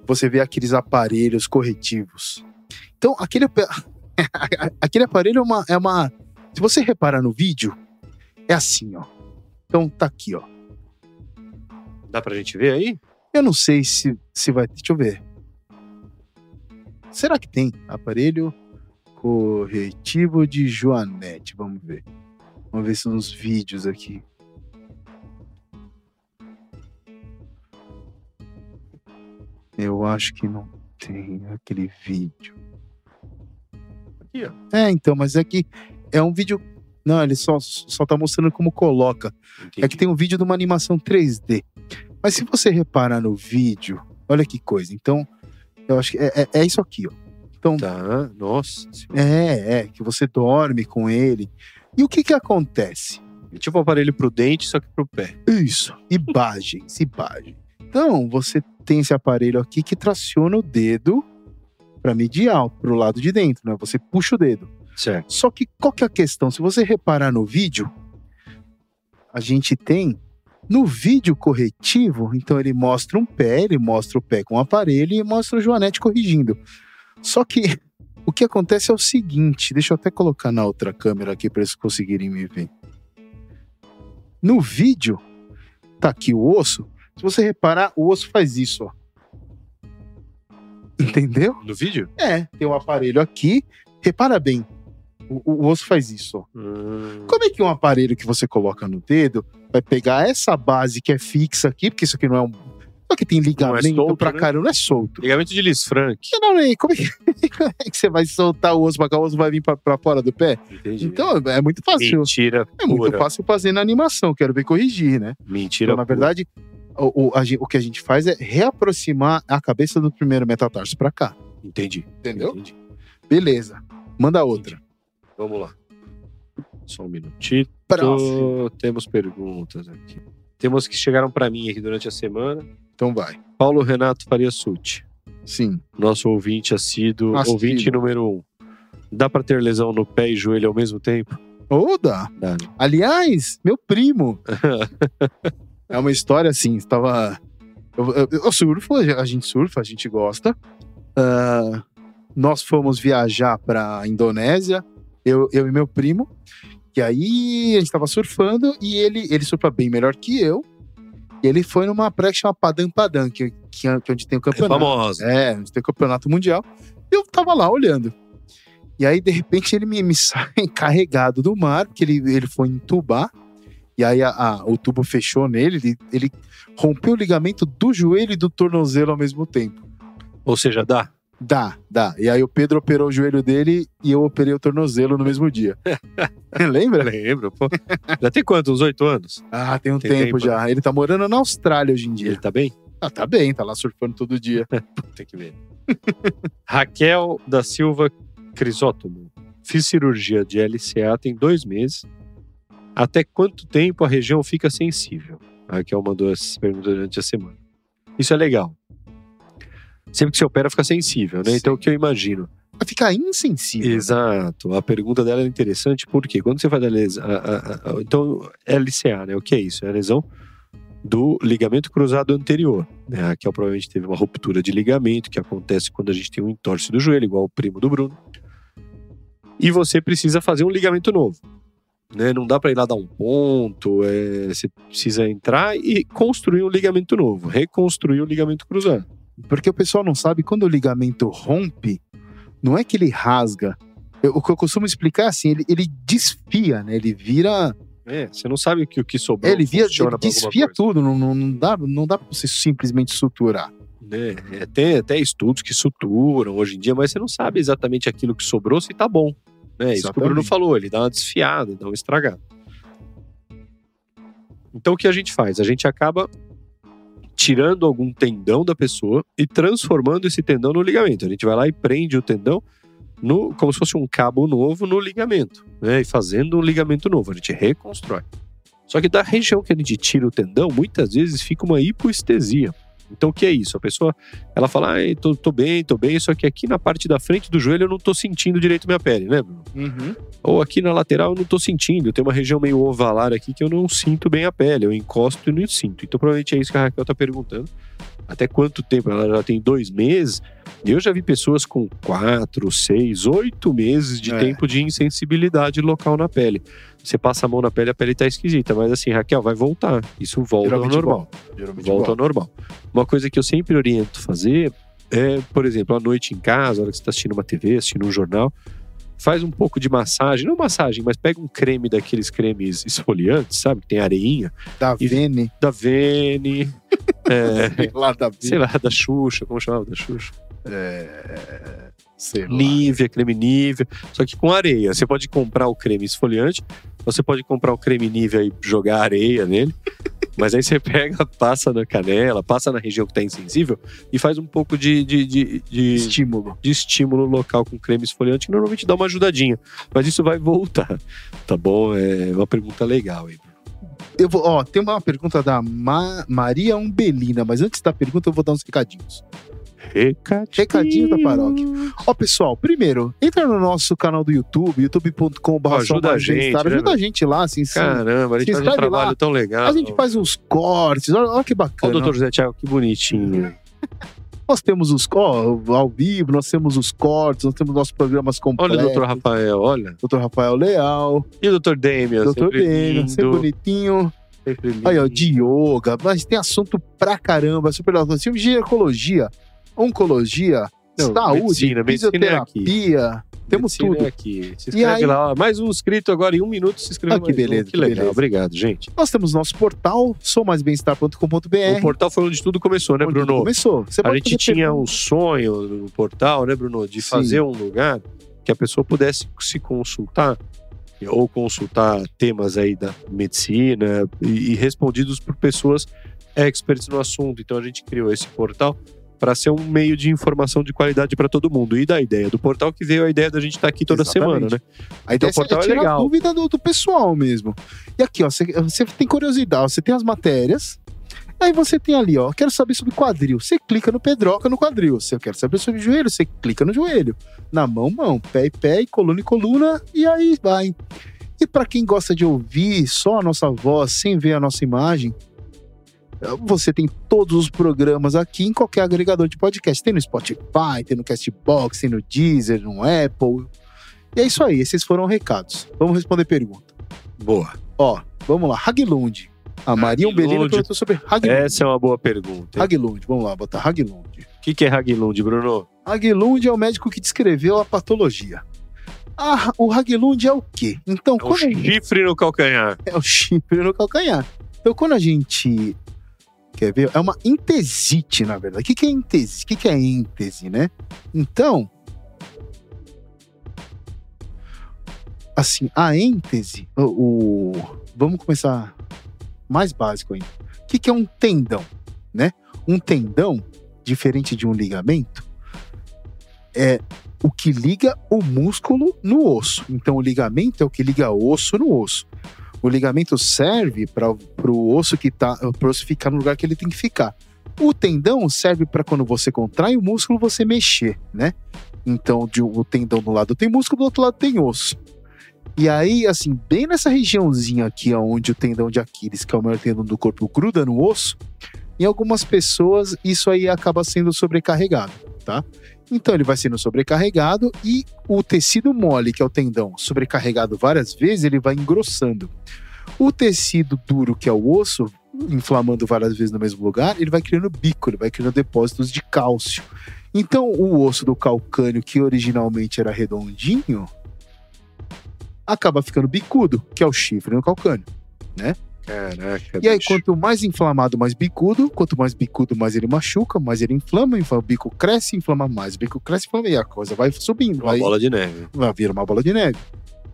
Você vê aqueles aparelhos corretivos. Então, aquele, aquele aparelho é uma, é uma. Se você reparar no vídeo, é assim, ó. Então tá aqui, ó. Dá pra gente ver aí? Eu não sei se, se vai. Deixa eu ver. Será que tem aparelho corretivo de Joanete? Vamos ver. Vamos ver se nos vídeos aqui. Eu acho que não tem aquele vídeo. Aqui, ó. É, então, mas é que é um vídeo. Não, ele só, só tá mostrando como coloca. É que tem um vídeo de uma animação 3D. Mas se você reparar no vídeo, olha que coisa. Então, eu acho que é, é- é isso aqui, ó. Então, Tá, nossa. é, é, que você dorme com ele. E o que que acontece? É tipo um aparelho pro dente, só que pro pé. Isso, imagens, imagem. Então, você tem esse aparelho aqui que traciona o dedo para medial, pro lado de dentro, né? Você puxa o dedo. Certo. Só que qual que é a questão? Se você reparar no vídeo, a gente tem no vídeo corretivo, então ele mostra um pé, ele mostra o pé com o aparelho e mostra o Joanete corrigindo. Só que o que acontece é o seguinte, deixa eu até colocar na outra câmera aqui para eles conseguirem me ver. No vídeo, tá aqui o osso. Se você reparar, o osso faz isso, ó. Entendeu? No vídeo? É, tem um aparelho aqui. Repara bem, o, o osso faz isso. Hum, Como é que um aparelho que você coloca no dedo vai pegar essa base que é fixa aqui, porque isso aqui não é um. Só que tem ligamento solto, pra né? caramba, não é solto. Ligamento de Liz Frank. Não, né? Como é que, como é que você vai soltar o osso pra cá, o osso vai vir pra, pra fora do pé? Entendi. Então é muito fácil. Mentira É muito pura. fácil fazer na animação, quero ver corrigir, né? Mentira Então, na verdade, o, o, a o que a gente faz é reaproximar a cabeça do primeiro metatarso pra cá. Entendi. Entendeu? Entendi. Beleza. Manda outra. Vamos lá. Só um minutinho. Próximo. Temos perguntas aqui. Temos que chegaram pra mim aqui durante a semana. Então vai. Paulo Renato Faria Suti, Sim. nosso ouvinte assíduo, Assíduo. ouvinte número um. Dá pra ter lesão no pé e joelho ao mesmo tempo? Ou dá. Dá, né? Aliás, meu primo. é uma história assim, estava. Eu, eu, eu surfo, a gente surfa, a gente gosta. Ah, nós fomos viajar para Indonésia, eu, eu e meu primo. E aí a gente estava surfando e ele, ele surfa bem melhor que eu. E ele foi numa praia que chama Padang Padang, que, que, é- que é onde tem o É campeonato. famosa. É, onde tem o campeonato mundial. Eu tava lá olhando. E aí, de repente, ele me, me sai carregado do mar, porque ele, ele foi entubar. E aí a- a- o tubo fechou nele, ele, ele rompeu o ligamento do joelho e do tornozelo ao mesmo tempo. Ou seja, dá. Dá, dá. E aí o Pedro operou o joelho dele e eu operei o tornozelo no mesmo dia. Lembra? Lembro, pô. Já tem quanto? Uns oito anos? Ah, tem um Tem tempo, tempo, já. Ele tá morando na Austrália hoje em dia. Ele tá bem? Ah, tá bem, tá lá surfando todo dia. Tem que ver. Raquel da Silva Crisótomo. Fiz cirurgia de LCA tem dois meses. Até quanto tempo a região fica sensível? A Raquel mandou essa pergunta durante a semana. Isso é legal. Sempre que você opera, fica sensível, né? Sim. Então, o que eu imagino? Ficar insensível. Exato. A pergunta dela é interessante porque quando você faz a lesão. então, LCA, né? O que é isso? É a lesão do ligamento cruzado anterior. Né? A Raquel provavelmente teve uma ruptura de ligamento, que acontece quando a gente tem um entorse do joelho, igual o primo do Bruno. E você precisa fazer um ligamento novo. Né? Não dá para ir lá dar um ponto, é, você precisa entrar e construir um ligamento novo, reconstruir o ligamento cruzado. Porque o pessoal não sabe, quando o ligamento rompe, não é que ele rasga. Eu- o que eu costumo explicar é assim, ele, ele desfia, né? Ele vira. É, você não sabe o que, o que sobrou. ele funciona ele desfia tudo. Não, não, dá, não dá pra você simplesmente suturar. né? É, Tem até estudos que suturam hoje em dia, mas você não sabe exatamente aquilo que sobrou se tá bom. Né? Isso que o Bruno falou, ele dá uma desfiada, dá uma estragada. Então o que a gente faz? A gente acaba tirando algum tendão da pessoa e transformando esse tendão no ligamento. A gente vai lá e prende o tendão no, como se fosse um cabo novo no ligamento, né? E fazendo um ligamento novo, a gente reconstrói. Só que da região que a gente tira o tendão, muitas vezes fica uma hipoestesia. Então o que é isso? A pessoa, ela fala, ah, tô, tô bem, tô bem, só que aqui na parte da frente do joelho eu não tô sentindo direito minha pele, né, Bruno? Ou aqui na lateral eu não tô sentindo, tem uma região meio ovalar aqui que eu não sinto bem a pele, eu encosto e não sinto. Então provavelmente é isso que a Raquel tá perguntando. Até quanto tempo? Ela já tem dois meses. E eu já vi pessoas com quatro, seis, oito meses de É. tempo de insensibilidade local na pele. Você passa a mão na pele, a pele tá esquisita. Mas assim, Raquel, vai voltar. Isso volta ao Geralmente normal. Geralmente Volta ao normal. Uma coisa que eu sempre oriento fazer é, por exemplo, à noite em casa, a hora que você está assistindo uma TV, assistindo um jornal, faz um pouco de massagem, não massagem, mas pega um creme daqueles cremes esfoliantes, sabe? Que tem areinha, Da E- Vene. da Vene, é, Sei lá, da Vene. sei lá, da Xuxa, como chamava da Xuxa? É, sei creme Nívea, só que com areia. Você pode comprar o creme esfoliante, você pode comprar o creme Nívea e jogar areia nele. Mas aí você pega, passa na canela, passa na região que está insensível e faz um pouco de, de, de, de, Estímulo. de estímulo local com creme esfoliante, que normalmente dá uma ajudadinha. Mas isso vai voltar, tá bom? É uma pergunta legal aí. Eu vou, ó, tem uma pergunta da Ma- Maria Umbelina, mas antes da pergunta eu vou dar uns recadinhos. Recadinho. Recadinho da paróquia. Ó, pessoal, primeiro, entra no nosso canal do YouTube, youtube.com.br. Ajuda a gente, né, Ajuda a gente lá, assim. sim. Caramba, a gente Se faz um inscreve trabalho lá. tão legal. A gente faz uns cortes, olha, olha que Olha o bacana. doutor José Thiago, que bonitinho. Nós temos os ó, ao vivo, nós temos os cortes, nós temos nossos programas completos. Olha o doutor Rafael, olha. Doutor Rafael Leal, E o doutor Damian, doutor lindo. sempre bonitinho. sempre lindo. Aí, ó, de yoga, mas tem assunto pra caramba, super legal. Nós temos ginecologia, oncologia, Não, saúde, medicina, medicina é fisioterapia, temos Medicina tudo. é aqui. Se inscreve aí- lá. Mais um inscrito agora em um minuto. Se inscreveu Ah, que mais um. beleza, Que que legal. beleza. Obrigado, gente. Nós temos nosso portal, soumaisbemestar.com.br. O portal foi onde tudo começou, né, onde Bruno? Começou. Você A gente tinha perguntas. um sonho no portal, né, Bruno? De Sim. fazer um lugar que a pessoa pudesse se consultar ou consultar temas aí da medicina e, e respondidos por pessoas experts no assunto. Então a gente criou esse portal para ser um meio de informação de qualidade para todo mundo. E da ideia do portal que veio a ideia da gente estar aqui toda Exatamente. semana, né? A ideia Então, o portal é é legal. a dúvida do, do pessoal mesmo. E aqui, ó, você, você tem curiosidade, você tem as matérias. Aí você tem ali, ó, quero saber sobre quadril. Você clica no pedroca no quadril. Se eu quero saber sobre joelho, você clica no joelho. Na mão, mão, pé e pé, e coluna e coluna, e aí vai. E para quem gosta de ouvir só a nossa voz, sem ver a nossa imagem, você tem todos os programas aqui em qualquer agregador de podcast. Tem no Spotify, tem no Castbox, tem no Deezer, no Apple. E é isso aí, esses foram recados. Vamos responder pergunta. Boa. Ó, vamos lá, Haglund. A Maria. Umbelina perguntou sobre Haglund. Essa é uma boa pergunta. Haglund, vamos lá, botar Haglund. O que, que é Haglund, Bruno? Haglund é o médico que descreveu a patologia. Ah, o Haglund é o quê? Então, É gente... chifre no calcanhar. é o chifre no calcanhar. Então, quando a gente quer ver, é uma entesite, na verdade. O que, que é entese? O que, que é êntese, né? Então, assim, a êntese, o, o- vamos começar mais básico ainda. O que, que é um tendão, né? Um tendão, diferente de um ligamento, é o que liga o músculo no osso. Então, o ligamento é o que liga osso no osso. O ligamento serve para o osso que tá, pro osso ficar no lugar que ele tem que ficar. O tendão serve para quando você contrai o músculo você mexer, né? Então, de, o tendão do lado tem músculo, do outro lado tem osso. E aí, assim, bem nessa regiãozinha aqui, onde o tendão de Aquiles, que é o maior tendão do corpo, gruda no osso, em algumas pessoas isso aí acaba sendo sobrecarregado, tá? Então ele vai sendo sobrecarregado e o tecido mole, que é o tendão, sobrecarregado várias vezes, ele vai engrossando. O tecido duro, que é o osso, inflamando várias vezes no mesmo lugar, ele vai criando bico, ele vai criando depósitos de cálcio. Então o osso do calcânio, que originalmente era redondinho, acaba ficando bicudo, que é o chifre no calcânio, né? Caraca. E aí, bicho. quanto mais inflamado, mais bicudo. Quanto mais bicudo, mais ele machuca, mais ele inflama. o bico cresce, inflama mais. O bico cresce, inflama. E a coisa vai subindo. Uma vai, bola de neve. vai vir uma bola de neve.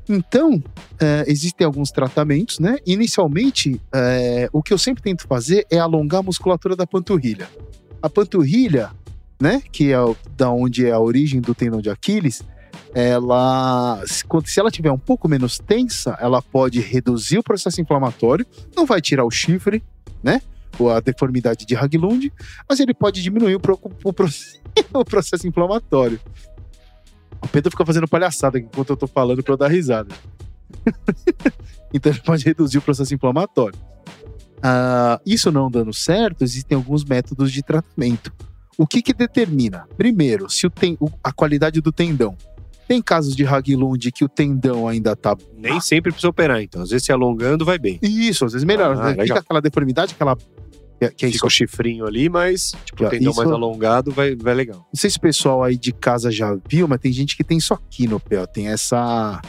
Então, é, existem alguns tratamentos, né? Inicialmente, é, o que eu sempre tento fazer é alongar a musculatura da panturrilha. A panturrilha, né? Que é o- da onde é a origem do tendão de Aquiles, ela, se ela tiver um pouco menos tensa, ela pode reduzir o processo inflamatório, não vai tirar o chifre, né? Ou a deformidade de Haglund, mas ele pode diminuir o, pro- o o processo inflamatório. O Pedro fica fazendo palhaçada enquanto eu tô falando pra eu dar risada. então ele pode reduzir o processo inflamatório. Ah, isso não dando certo, existem alguns métodos de tratamento. O que que determina? Primeiro, se o ten- a qualidade do tendão. Tem casos de Haglund que o tendão ainda tá Nem sempre precisa operar, então. Às vezes se alongando vai bem. isso, às vezes melhor. Ah, Fica legal. aquela deformidade, aquela que, que é isso. Fica o chifrinho ali, mas tipo, o tendão isso- mais alongado vai, vai legal. Não sei se o pessoal aí de casa já viu, mas tem gente que tem isso aqui no pé, ó. Tem essa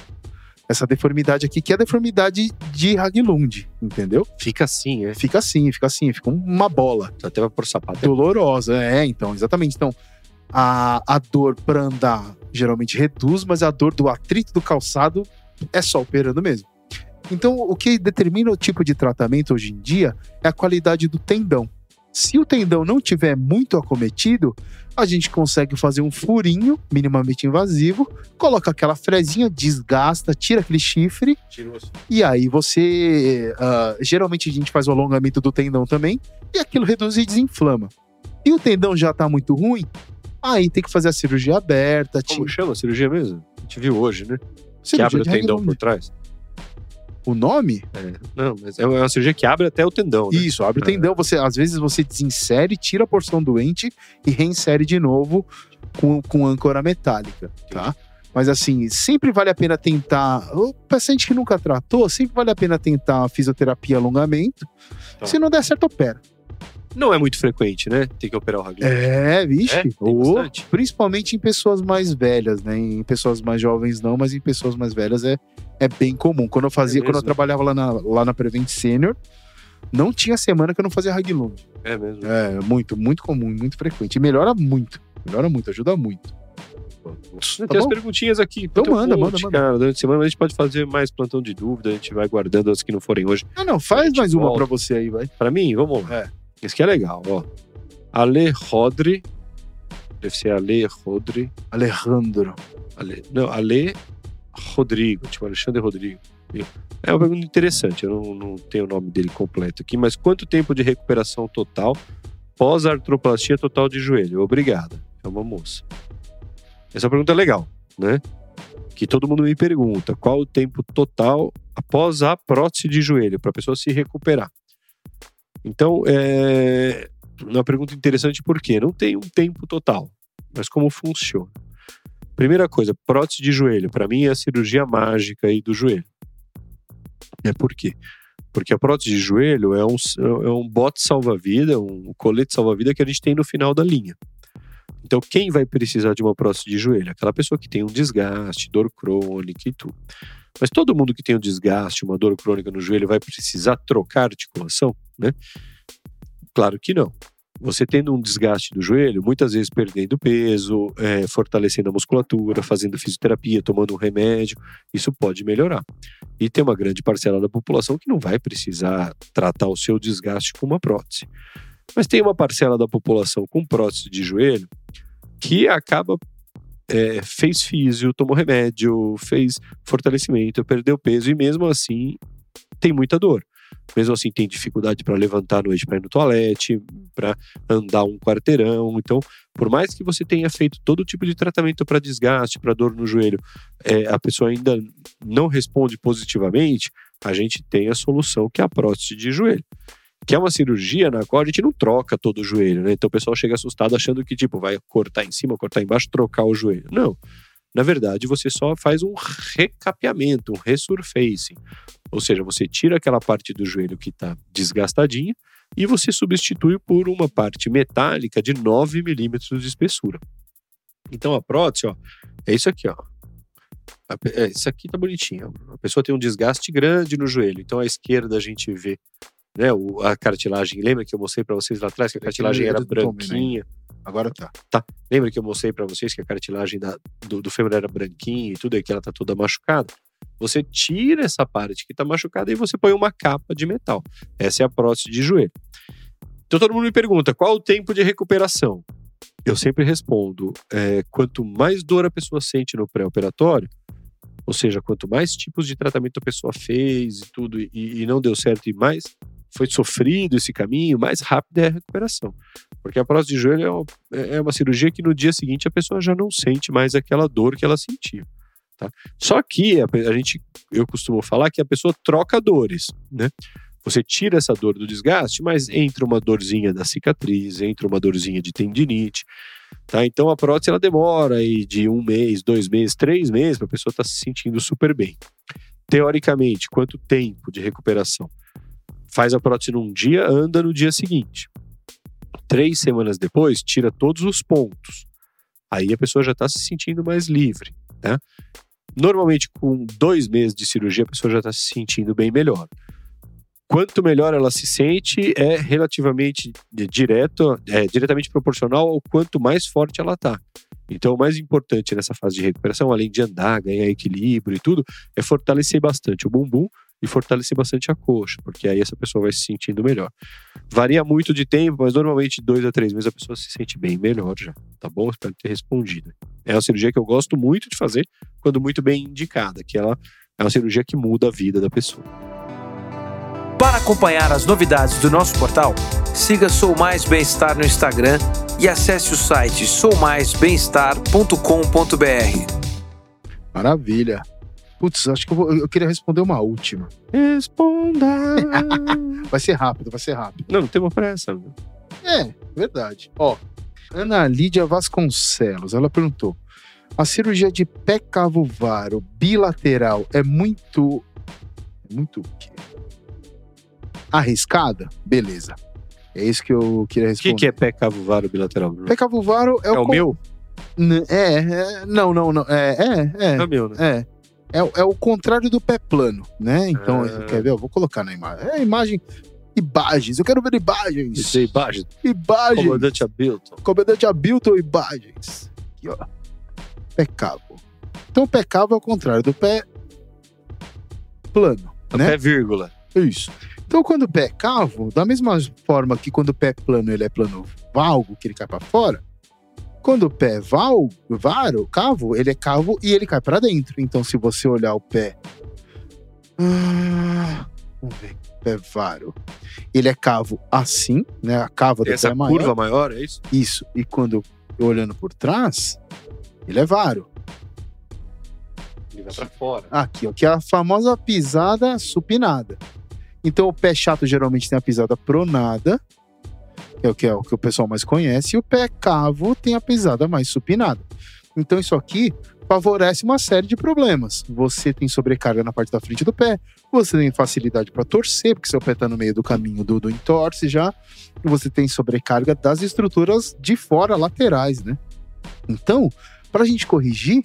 essa deformidade aqui, que é a deformidade de Haglund, entendeu? Fica assim, é. Fica assim, fica assim, fica uma bola. Até vai por sapato. Dolorosa, é, então, exatamente. Então, a, a dor pra andar geralmente reduz, mas a dor do atrito do calçado é só operando mesmo. Então, o que determina o tipo de tratamento hoje em dia é a qualidade do tendão. Se o tendão não tiver muito acometido, a gente consegue fazer um furinho minimamente invasivo, coloca aquela frezinha, desgasta, tira aquele chifre e aí você. ah, geralmente a gente faz o alongamento do tendão também, e aquilo reduz e desinflama. E o tendão já tá muito ruim, aí tem que fazer a cirurgia aberta. Como chama a cirurgia mesmo? A gente viu hoje, né? que cirurgia abre o tendão por trás. O nome? É. Não, mas é uma cirurgia que abre até o tendão, né? Isso, abre o É. tendão. Você, às vezes você desinsere, tira a porção doente e reinsere de novo com, com âncora metálica, tá? Mas assim, sempre vale a pena tentar. O paciente que nunca tratou, sempre vale a pena tentar fisioterapia alongamento. Tá. Se não der certo, opera. Não é muito frequente, né? Tem que operar o Haglund. É, vixe. É? Tem bastante? principalmente em pessoas mais velhas, né? Em pessoas mais jovens não, mas em pessoas mais velhas é, é bem comum. Quando eu fazia, quando eu trabalhava lá na, lá na Prevent Senior, não tinha semana que eu não fazia Haglund. É mesmo. É, muito, muito comum, muito frequente. E melhora muito. Melhora muito, ajuda muito. Tem Tá as bom? perguntinhas aqui. Então Tem manda, monte, manda, manda. Cara, durante a semana a gente pode fazer mais plantão de dúvida, a gente vai guardando as que não forem hoje. Ah, não, faz mais uma volta. pra você aí, vai. Pra mim, vamos lá. É. Esse aqui é legal, ó. Ale Rodri. Deve ser Ale Rodri. Alejandro. Ale, não, Ale Rodrigo, tipo Alexandre Rodrigo. É uma pergunta interessante, eu não, não tenho o nome dele completo aqui, mas quanto tempo de recuperação total pós artroplastia total de joelho? Obrigada. É uma moça. Essa pergunta é legal, né? Que todo mundo me pergunta qual o tempo total após a prótese de joelho para a pessoa se recuperar. Então, é uma pergunta interessante porque não tem um tempo total, mas como funciona. Primeira coisa, prótese de joelho. Para mim é a cirurgia mágica aí do joelho. É por quê? Porque a prótese de joelho é um, é um bote salva-vida, um colete salva-vida que a gente tem no final da linha. Então, quem vai precisar de uma prótese de joelho? Aquela pessoa que tem um desgaste, dor crônica e tudo. Mas todo mundo que tem um desgaste, uma dor crônica no joelho, vai precisar trocar articulação, né? Claro que não. Você tendo um desgaste do joelho, muitas vezes perdendo peso, é, fortalecendo a musculatura, fazendo fisioterapia, tomando um remédio, isso pode melhorar. E tem uma grande parcela da população que não vai precisar tratar o seu desgaste com uma prótese. Mas tem uma parcela da população com prótese de joelho que acaba é, fez físio, tomou remédio, fez fortalecimento, perdeu peso e mesmo assim tem muita dor. Mesmo assim, tem dificuldade para levantar à noite para ir no toalete, para andar um quarteirão. Então, por mais que você tenha feito todo tipo de tratamento para desgaste, para dor no joelho, é, a pessoa ainda não responde positivamente, a gente tem a solução que é a prótese de joelho. Que é uma cirurgia na qual a gente não troca todo o joelho, né? Então o pessoal chega assustado achando que, tipo, vai cortar em cima, cortar embaixo, trocar o joelho. Não. Na verdade, você só faz um recapeamento, um resurfacing. Ou seja, você tira aquela parte do joelho que está desgastadinha e você substitui por uma parte metálica de 9 milímetros de espessura. Então a prótese, ó, é isso aqui, ó. É, isso aqui tá bonitinho. A pessoa tem um desgaste grande no joelho. Então à esquerda a gente vê né, a cartilagem. Lembra que eu mostrei para vocês lá atrás que a cartilagem era branquinha? Agora tá. Tá. Lembra que eu mostrei para vocês que a cartilagem da, do, do fêmur era branquinha e tudo, e que ela tá toda machucada? Você tira essa parte que tá machucada e você põe uma capa de metal. Essa é a prótese de joelho. Então todo mundo me pergunta, qual o tempo de recuperação? Eu sempre respondo, é, quanto mais dor a pessoa sente no pré-operatório, ou seja, quanto mais tipos de tratamento a pessoa fez e tudo, e, e não deu certo e mais foi sofrido esse caminho, mais rápida é a recuperação. Porque a prótese de joelho é uma, é uma cirurgia que no dia seguinte a pessoa já não sente mais aquela dor que ela sentia. Tá? Só que a, a gente, eu costumo falar que a pessoa troca dores, né? Você tira essa dor do desgaste, mas entra uma dorzinha da cicatriz, entra uma dorzinha de tendinite, tá? Então a prótese ela demora aí de um mês, dois meses, três meses para a pessoa estar tá se sentindo super bem. Teoricamente, quanto tempo de recuperação? Faz a prótese num dia, anda no dia seguinte. Três semanas depois, tira todos os pontos. Aí a pessoa já está se sentindo mais livre, né? Normalmente, com dois meses de cirurgia, a pessoa já está se sentindo bem melhor. Quanto melhor ela se sente, é relativamente direto, é diretamente proporcional ao quanto mais forte ela está. Então, o mais importante nessa fase de recuperação, além de andar, ganhar equilíbrio e tudo, é fortalecer bastante o bumbum e fortalecer bastante a coxa, porque aí essa pessoa vai se sentindo melhor. Varia muito de tempo, mas normalmente dois a três meses a pessoa se sente bem melhor já, tá bom? Espero ter respondido. É uma cirurgia que eu gosto muito de fazer, quando muito bem indicada, que ela é uma cirurgia que muda a vida da pessoa. Para acompanhar as novidades do nosso portal, siga Sou Mais Bem-Estar no Instagram e acesse o site soumaisbemestar.com.br. Maravilha. Putz, acho que eu, vou, eu queria responder uma última. Responda! vai ser rápido, vai ser rápido. Não, não tem uma pressa. É, verdade. Ó, Ana Lídia Vasconcelos, ela perguntou: a cirurgia de pé cavovaro bilateral é muito. Muito o quê? Arriscada? Beleza. É isso que eu queria O responder. que, que é pé cavovaro bilateral? Bruno? Pé cavovaro é, É o con- meu? N- É, é, não, não, não. É, é, é. É o meu, né? É. É, é o contrário do pé plano, né? Então, Ah. quer ver? Eu vou colocar na imagem. É imagem. Imagens. Eu quero ver imagens. Isso aí, baixo. Imagens. Comandante Abilton. Comandante Abilton Imagens. Aqui, ó. Pé cavo. Então, o pé cavo é o contrário do pé plano, É né? Pé vírgula. Isso. Então, quando o pé é cavo, da mesma forma que quando o pé é plano, ele é plano valgo, que ele cai para fora, quando o pé é val, varo, cavo, ele é cavo e ele cai para dentro. Então, se você olhar o pé. Ah, vamos ver. Pé varo. Ele é cavo assim, né? A cava do essa pé é maior. curva maior, é isso? Isso. E quando eu olhando por trás, ele é varo. Ele vai pra fora. Aqui, ó, que é a famosa pisada supinada. Então, o pé chato geralmente tem a pisada pronada, é o que, é o que o pessoal mais conhece, e o pé cavo tem a pisada mais supinada. Então, isso aqui favorece uma série de problemas. Você tem sobrecarga na parte da frente do pé, você tem facilidade para torcer, porque seu pé está no meio do caminho do, do entorce já, você tem sobrecarga das estruturas de fora, laterais, né? Então, para a gente corrigir,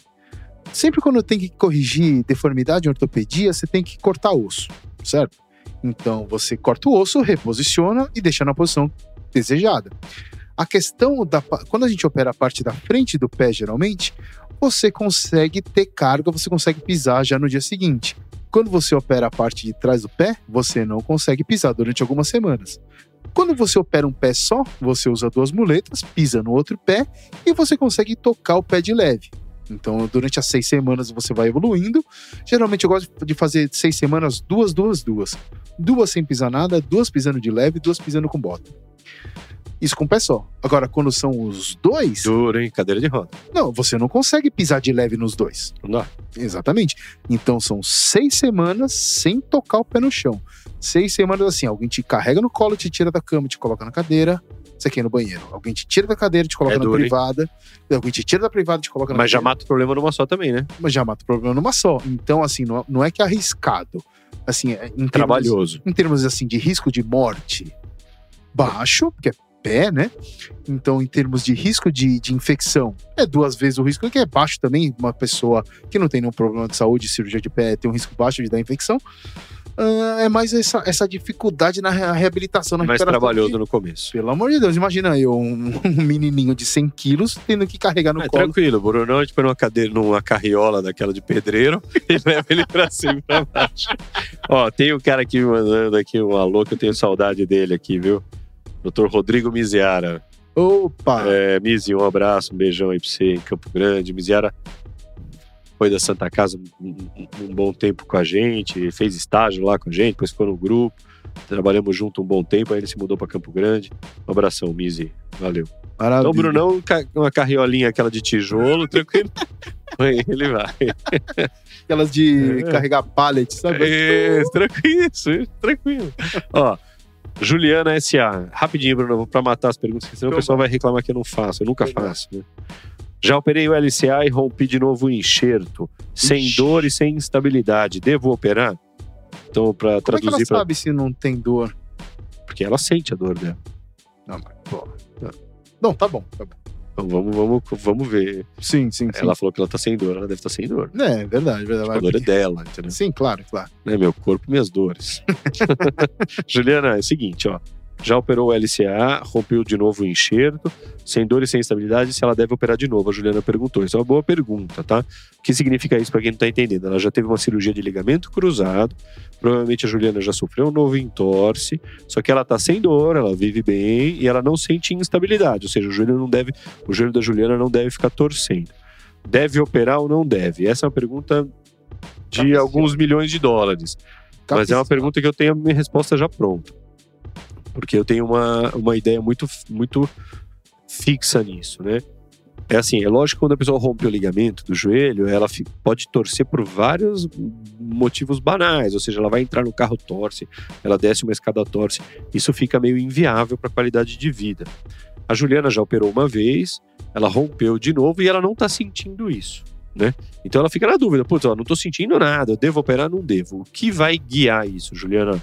sempre quando tem que corrigir deformidade em ortopedia, você tem que cortar osso, certo? Então você corta o osso, reposiciona e deixa na posição desejada. A questão da quando a gente opera a parte da frente do pé, geralmente, você consegue ter carga, você consegue pisar já no dia seguinte. Quando você opera a parte de trás do pé, você não consegue pisar durante algumas semanas. Quando você opera um pé só, você usa duas muletas, pisa no outro pé e você consegue tocar o pé de leve. Então, durante as seis semanas você vai evoluindo. Geralmente eu gosto de fazer seis semanas, duas, duas, duas. Duas sem pisar nada, duas pisando de leve, duas pisando com bota. Isso com pé só. Agora, quando são os dois, Duro, hein? Cadeira de roda. não, você não consegue pisar de leve nos dois. Não. Exatamente. Então são seis semanas sem tocar o pé no chão. Seis semanas assim, alguém te carrega no colo, te tira da cama, te coloca na cadeira. Você quer ir no banheiro. Alguém te tira da cadeira, te coloca É na duro, hein? privada. Alguém te tira da privada, te coloca na Mas já cadeira. mata o problema numa só também, né? Mas já mata o problema numa só. Então, assim, não, não é que é arriscado. Assim, é- em termos, Trabalhoso. em termos assim de risco de morte, baixo, porque é pé, né? Então, em termos de risco de, de infecção, é duas vezes o risco, que é baixo também. Uma pessoa que não tem nenhum problema de saúde, cirurgia de pé, tem um risco baixo de dar infecção. Ah, é mais essa, essa dificuldade na rea- reabilitação, na Mais recuperação. trabalhoso que- no começo. Pelo amor de Deus, imagina eu, um, um menininho de 100 quilos, tendo que carregar no É colo. tranquilo, o Brunão a gente põe numa cadeira, numa carriola daquela de pedreiro e leva ele pra cima e pra baixo. Ó, tem um cara aqui me mandando aqui um alô que eu tenho saudade dele aqui, viu? Dr. Rodrigo Miziara. Opa! É, Mizi, um abraço, um beijão aí pra você em Campo Grande. Miziara foi da Santa Casa um, um- bom tempo com a gente, fez estágio lá com a gente, depois ficou no grupo. Trabalhamos junto um bom tempo, aí ele se mudou pra Campo Grande. Um abração, Mizi. Valeu. Maravilha. Então, o Brunão, uma carriolinha aquela de tijolo, tranquilo. Ele vai. Aquelas de É. carregar pallet, sabe? É, tranquilo, isso, tranquilo. Ó, Juliana S.A. Rapidinho, Bruno, pra matar as perguntas, senão o Então pessoal vai reclamar que eu não faço. Eu nunca faço, né? Já operei o LCA e rompi de novo o enxerto, sem Ixi. dor e sem instabilidade. Devo operar? Então, pra Como é que ela traduzir, pra... sabe se não tem dor? porque ela sente a dor dela. Não, mas, pô. Não, tá bom, tá bom. Então, vamos, vamos, vamos ver. Sim, sim, sim. Ela falou que ela tá sem dor, ela deve estar sem dor. É, verdade, verdade. A dor é dela, entendeu? Sim, claro, claro. né? Meu corpo, minhas dores. Juliana, é o seguinte, ó. Já operou o LCA, rompeu de novo o enxerto, sem dor e sem estabilidade, se ela deve operar de novo? A Juliana perguntou. Isso é uma boa pergunta, tá? O que significa isso para quem não tá entendendo? Ela já teve uma cirurgia de ligamento cruzado, provavelmente a Juliana já sofreu um novo entorse, só que ela tá sem dor, ela vive bem e ela não sente instabilidade, ou seja, o joelho não deve, o joelho da Juliana não deve ficar torcendo. Deve operar ou não deve? Essa é uma pergunta de alguns milhões de dólares. Mas é uma pergunta que eu tenho a minha resposta já pronta. Porque eu tenho uma, uma ideia muito, muito fixa nisso, né? É assim, é lógico que quando a pessoa rompe o ligamento do joelho, ela pode torcer por vários motivos banais, ou seja, ela vai entrar no carro torce, ela desce uma escada torce, isso fica meio inviável para a qualidade de vida. A Juliana já operou uma vez, ela rompeu de novo e ela não está sentindo isso, né? Então ela fica na dúvida, putz, não tô sentindo nada, eu devo operar, não devo. O que vai guiar isso, Juliana?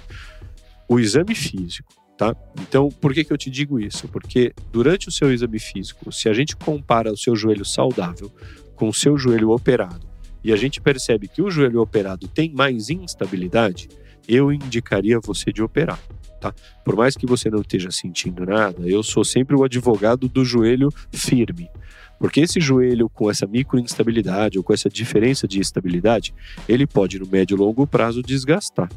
O exame físico, tá? Então, por que que eu te digo isso? Porque durante o seu exame físico, se a gente compara o seu joelho saudável com o seu joelho operado e a gente percebe que o joelho operado tem mais instabilidade, eu indicaria você de operar. Tá? Por mais que você não esteja sentindo nada, eu sou sempre o advogado do joelho firme. Porque esse joelho com essa microinstabilidade ou com essa diferença de estabilidade, ele pode no médio e longo prazo desgastar.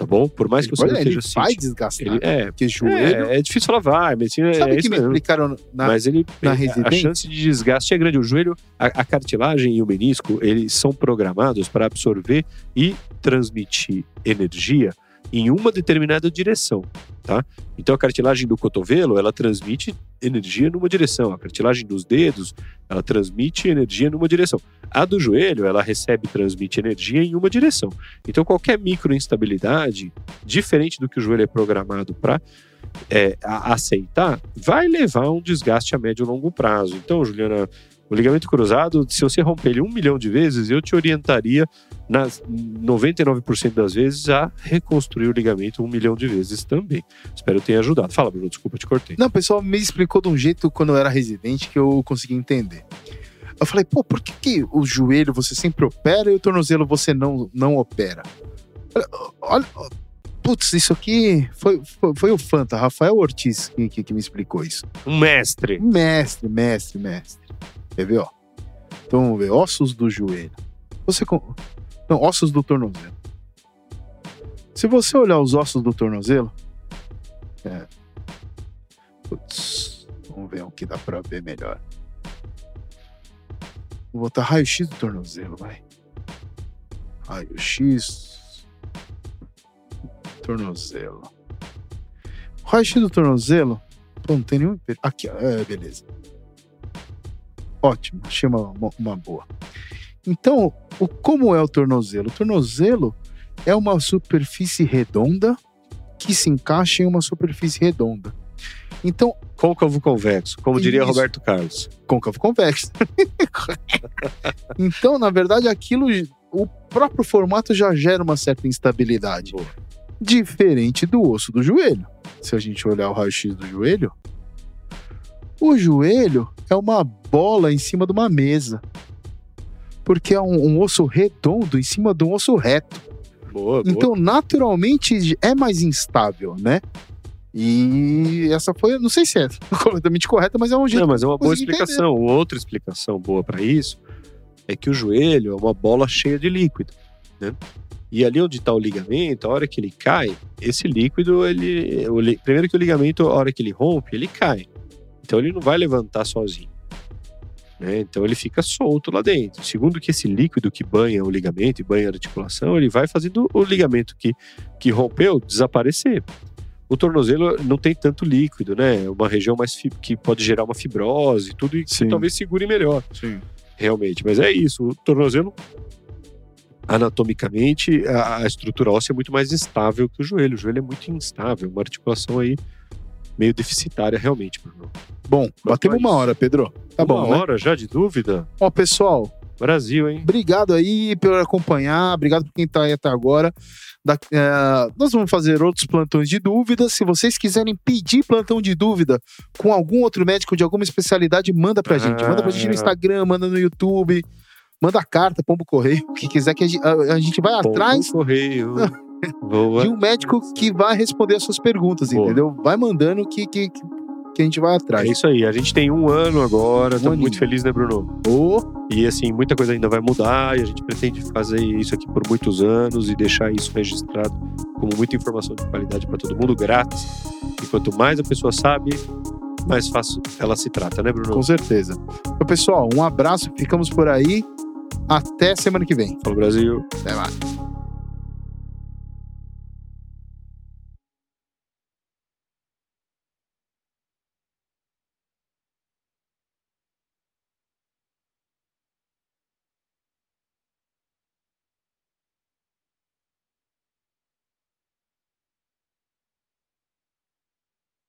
Tá bom? Por mais que Ele, você não pode- ele esteja vai desgastar. Ele, é, Porque joelho. é, é difícil falar, vai, medicina Sabe é o que me mesmo. explicaram na, Mas ele, na a residência? chance de desgaste é grande. O joelho, a, a cartilagem e o menisco, eles são programados para absorver e transmitir energia em uma determinada direção, tá? Então a cartilagem do cotovelo, ela transmite energia numa direção. A cartilagem dos dedos, ela transmite energia numa direção. A do joelho, ela recebe e transmite energia em uma direção. Então qualquer microinstabilidade, diferente do que o joelho é programado para é, aceitar, vai levar a um desgaste a médio e longo prazo. Então, Juliana, o ligamento cruzado, se você romper ele um milhão de vezes, eu te orientaria, nas 99% das vezes, a reconstruir o ligamento um milhão de vezes também. Espero ter ajudado. Fala, Bruno, desculpa, te cortei. Não, o pessoal me explicou de um jeito quando eu era residente que eu consegui entender. Eu falei, pô, por que, que o joelho você sempre opera e o tornozelo você não, não opera? Olha, Olha, putz, isso aqui foi, foi, foi o Fanta, Rafael Ortiz, que, que, que me explicou isso. Um mestre. Mestre, mestre, mestre. Quer ver, ó? Então vamos ver, ossos do joelho. Você Não, ossos do tornozelo. Se você olhar os ossos do tornozelo, é... Putz, vamos ver o que dá pra ver melhor. Vou botar raio-x do tornozelo, vai. Raio-x. Tornozelo. Raio-x do tornozelo. Pô, não tem nenhum. Aqui, ó. É, beleza. Ótimo, achei uma- uma boa. Então, o, como é o tornozelo? O tornozelo é uma superfície redonda que se encaixa em uma superfície redonda. Então, Côncavo convexo, como diria Isso. Roberto Carlos. côncavo convexo. então, na verdade, aquilo, o próprio formato já gera uma certa instabilidade. Boa. Diferente do osso do joelho. Se a gente olhar o raio-x do joelho, o joelho é uma bola em cima de uma mesa. Porque é um, um osso redondo em cima de um osso reto. Boa, boa. Então, naturalmente, é mais instável, né? E essa foi, não sei se é completamente correta, mas é um jeito Não, mas é uma boa explicação. Outra explicação boa para isso é que o joelho é uma bola cheia de líquido, né? E ali onde está o ligamento, a hora que ele cai, esse líquido, ele, o li- primeiro que o ligamento, a hora que ele rompe, ele cai. Então ele não vai levantar sozinho. Né? Então ele fica solto lá dentro. Segundo que esse líquido que banha o ligamento e banha a articulação, ele vai fazendo o ligamento que, que rompeu desaparecer. O tornozelo não tem tanto líquido, né? É uma região mais que pode gerar uma fibrose, tudo e Sim. talvez segure melhor, Sim. realmente. Mas é isso, o tornozelo anatomicamente a, a estrutura óssea é muito mais instável que o joelho. O joelho é muito instável, uma articulação aí meio deficitária realmente, Bruno. Bom, batemos uma hora, Pedro. Tá uma bom, né? hora já de dúvida? Ó, pessoal, Brasil, hein? obrigado aí por acompanhar, obrigado por quem tá aí até agora. Da- é, nós vamos fazer outros plantões de dúvidas. Se vocês quiserem pedir plantão de dúvida com algum outro médico de alguma especialidade, manda pra gente. Manda pra gente no Ah. Instagram, manda no YouTube, manda carta, pombo correio, o que quiser que a gente, a- a gente vai Pombo atrás correio. De um médico que vai responder as suas perguntas, Boa. entendeu? Vai mandando que, que, que que a gente vai É atrás. isso aí, a gente tem um ano agora, Um estamos muito felizes, né, Bruno? Ô, E assim, muita coisa ainda vai mudar e a gente pretende fazer isso aqui por muitos anos e deixar isso registrado como muita informação de qualidade para todo mundo, grátis. E quanto mais a pessoa sabe, mais fácil ela se trata, né, Bruno? com certeza. Então, pessoal, um abraço, ficamos por aí. Até semana que vem. Fala Brasil. Até mais.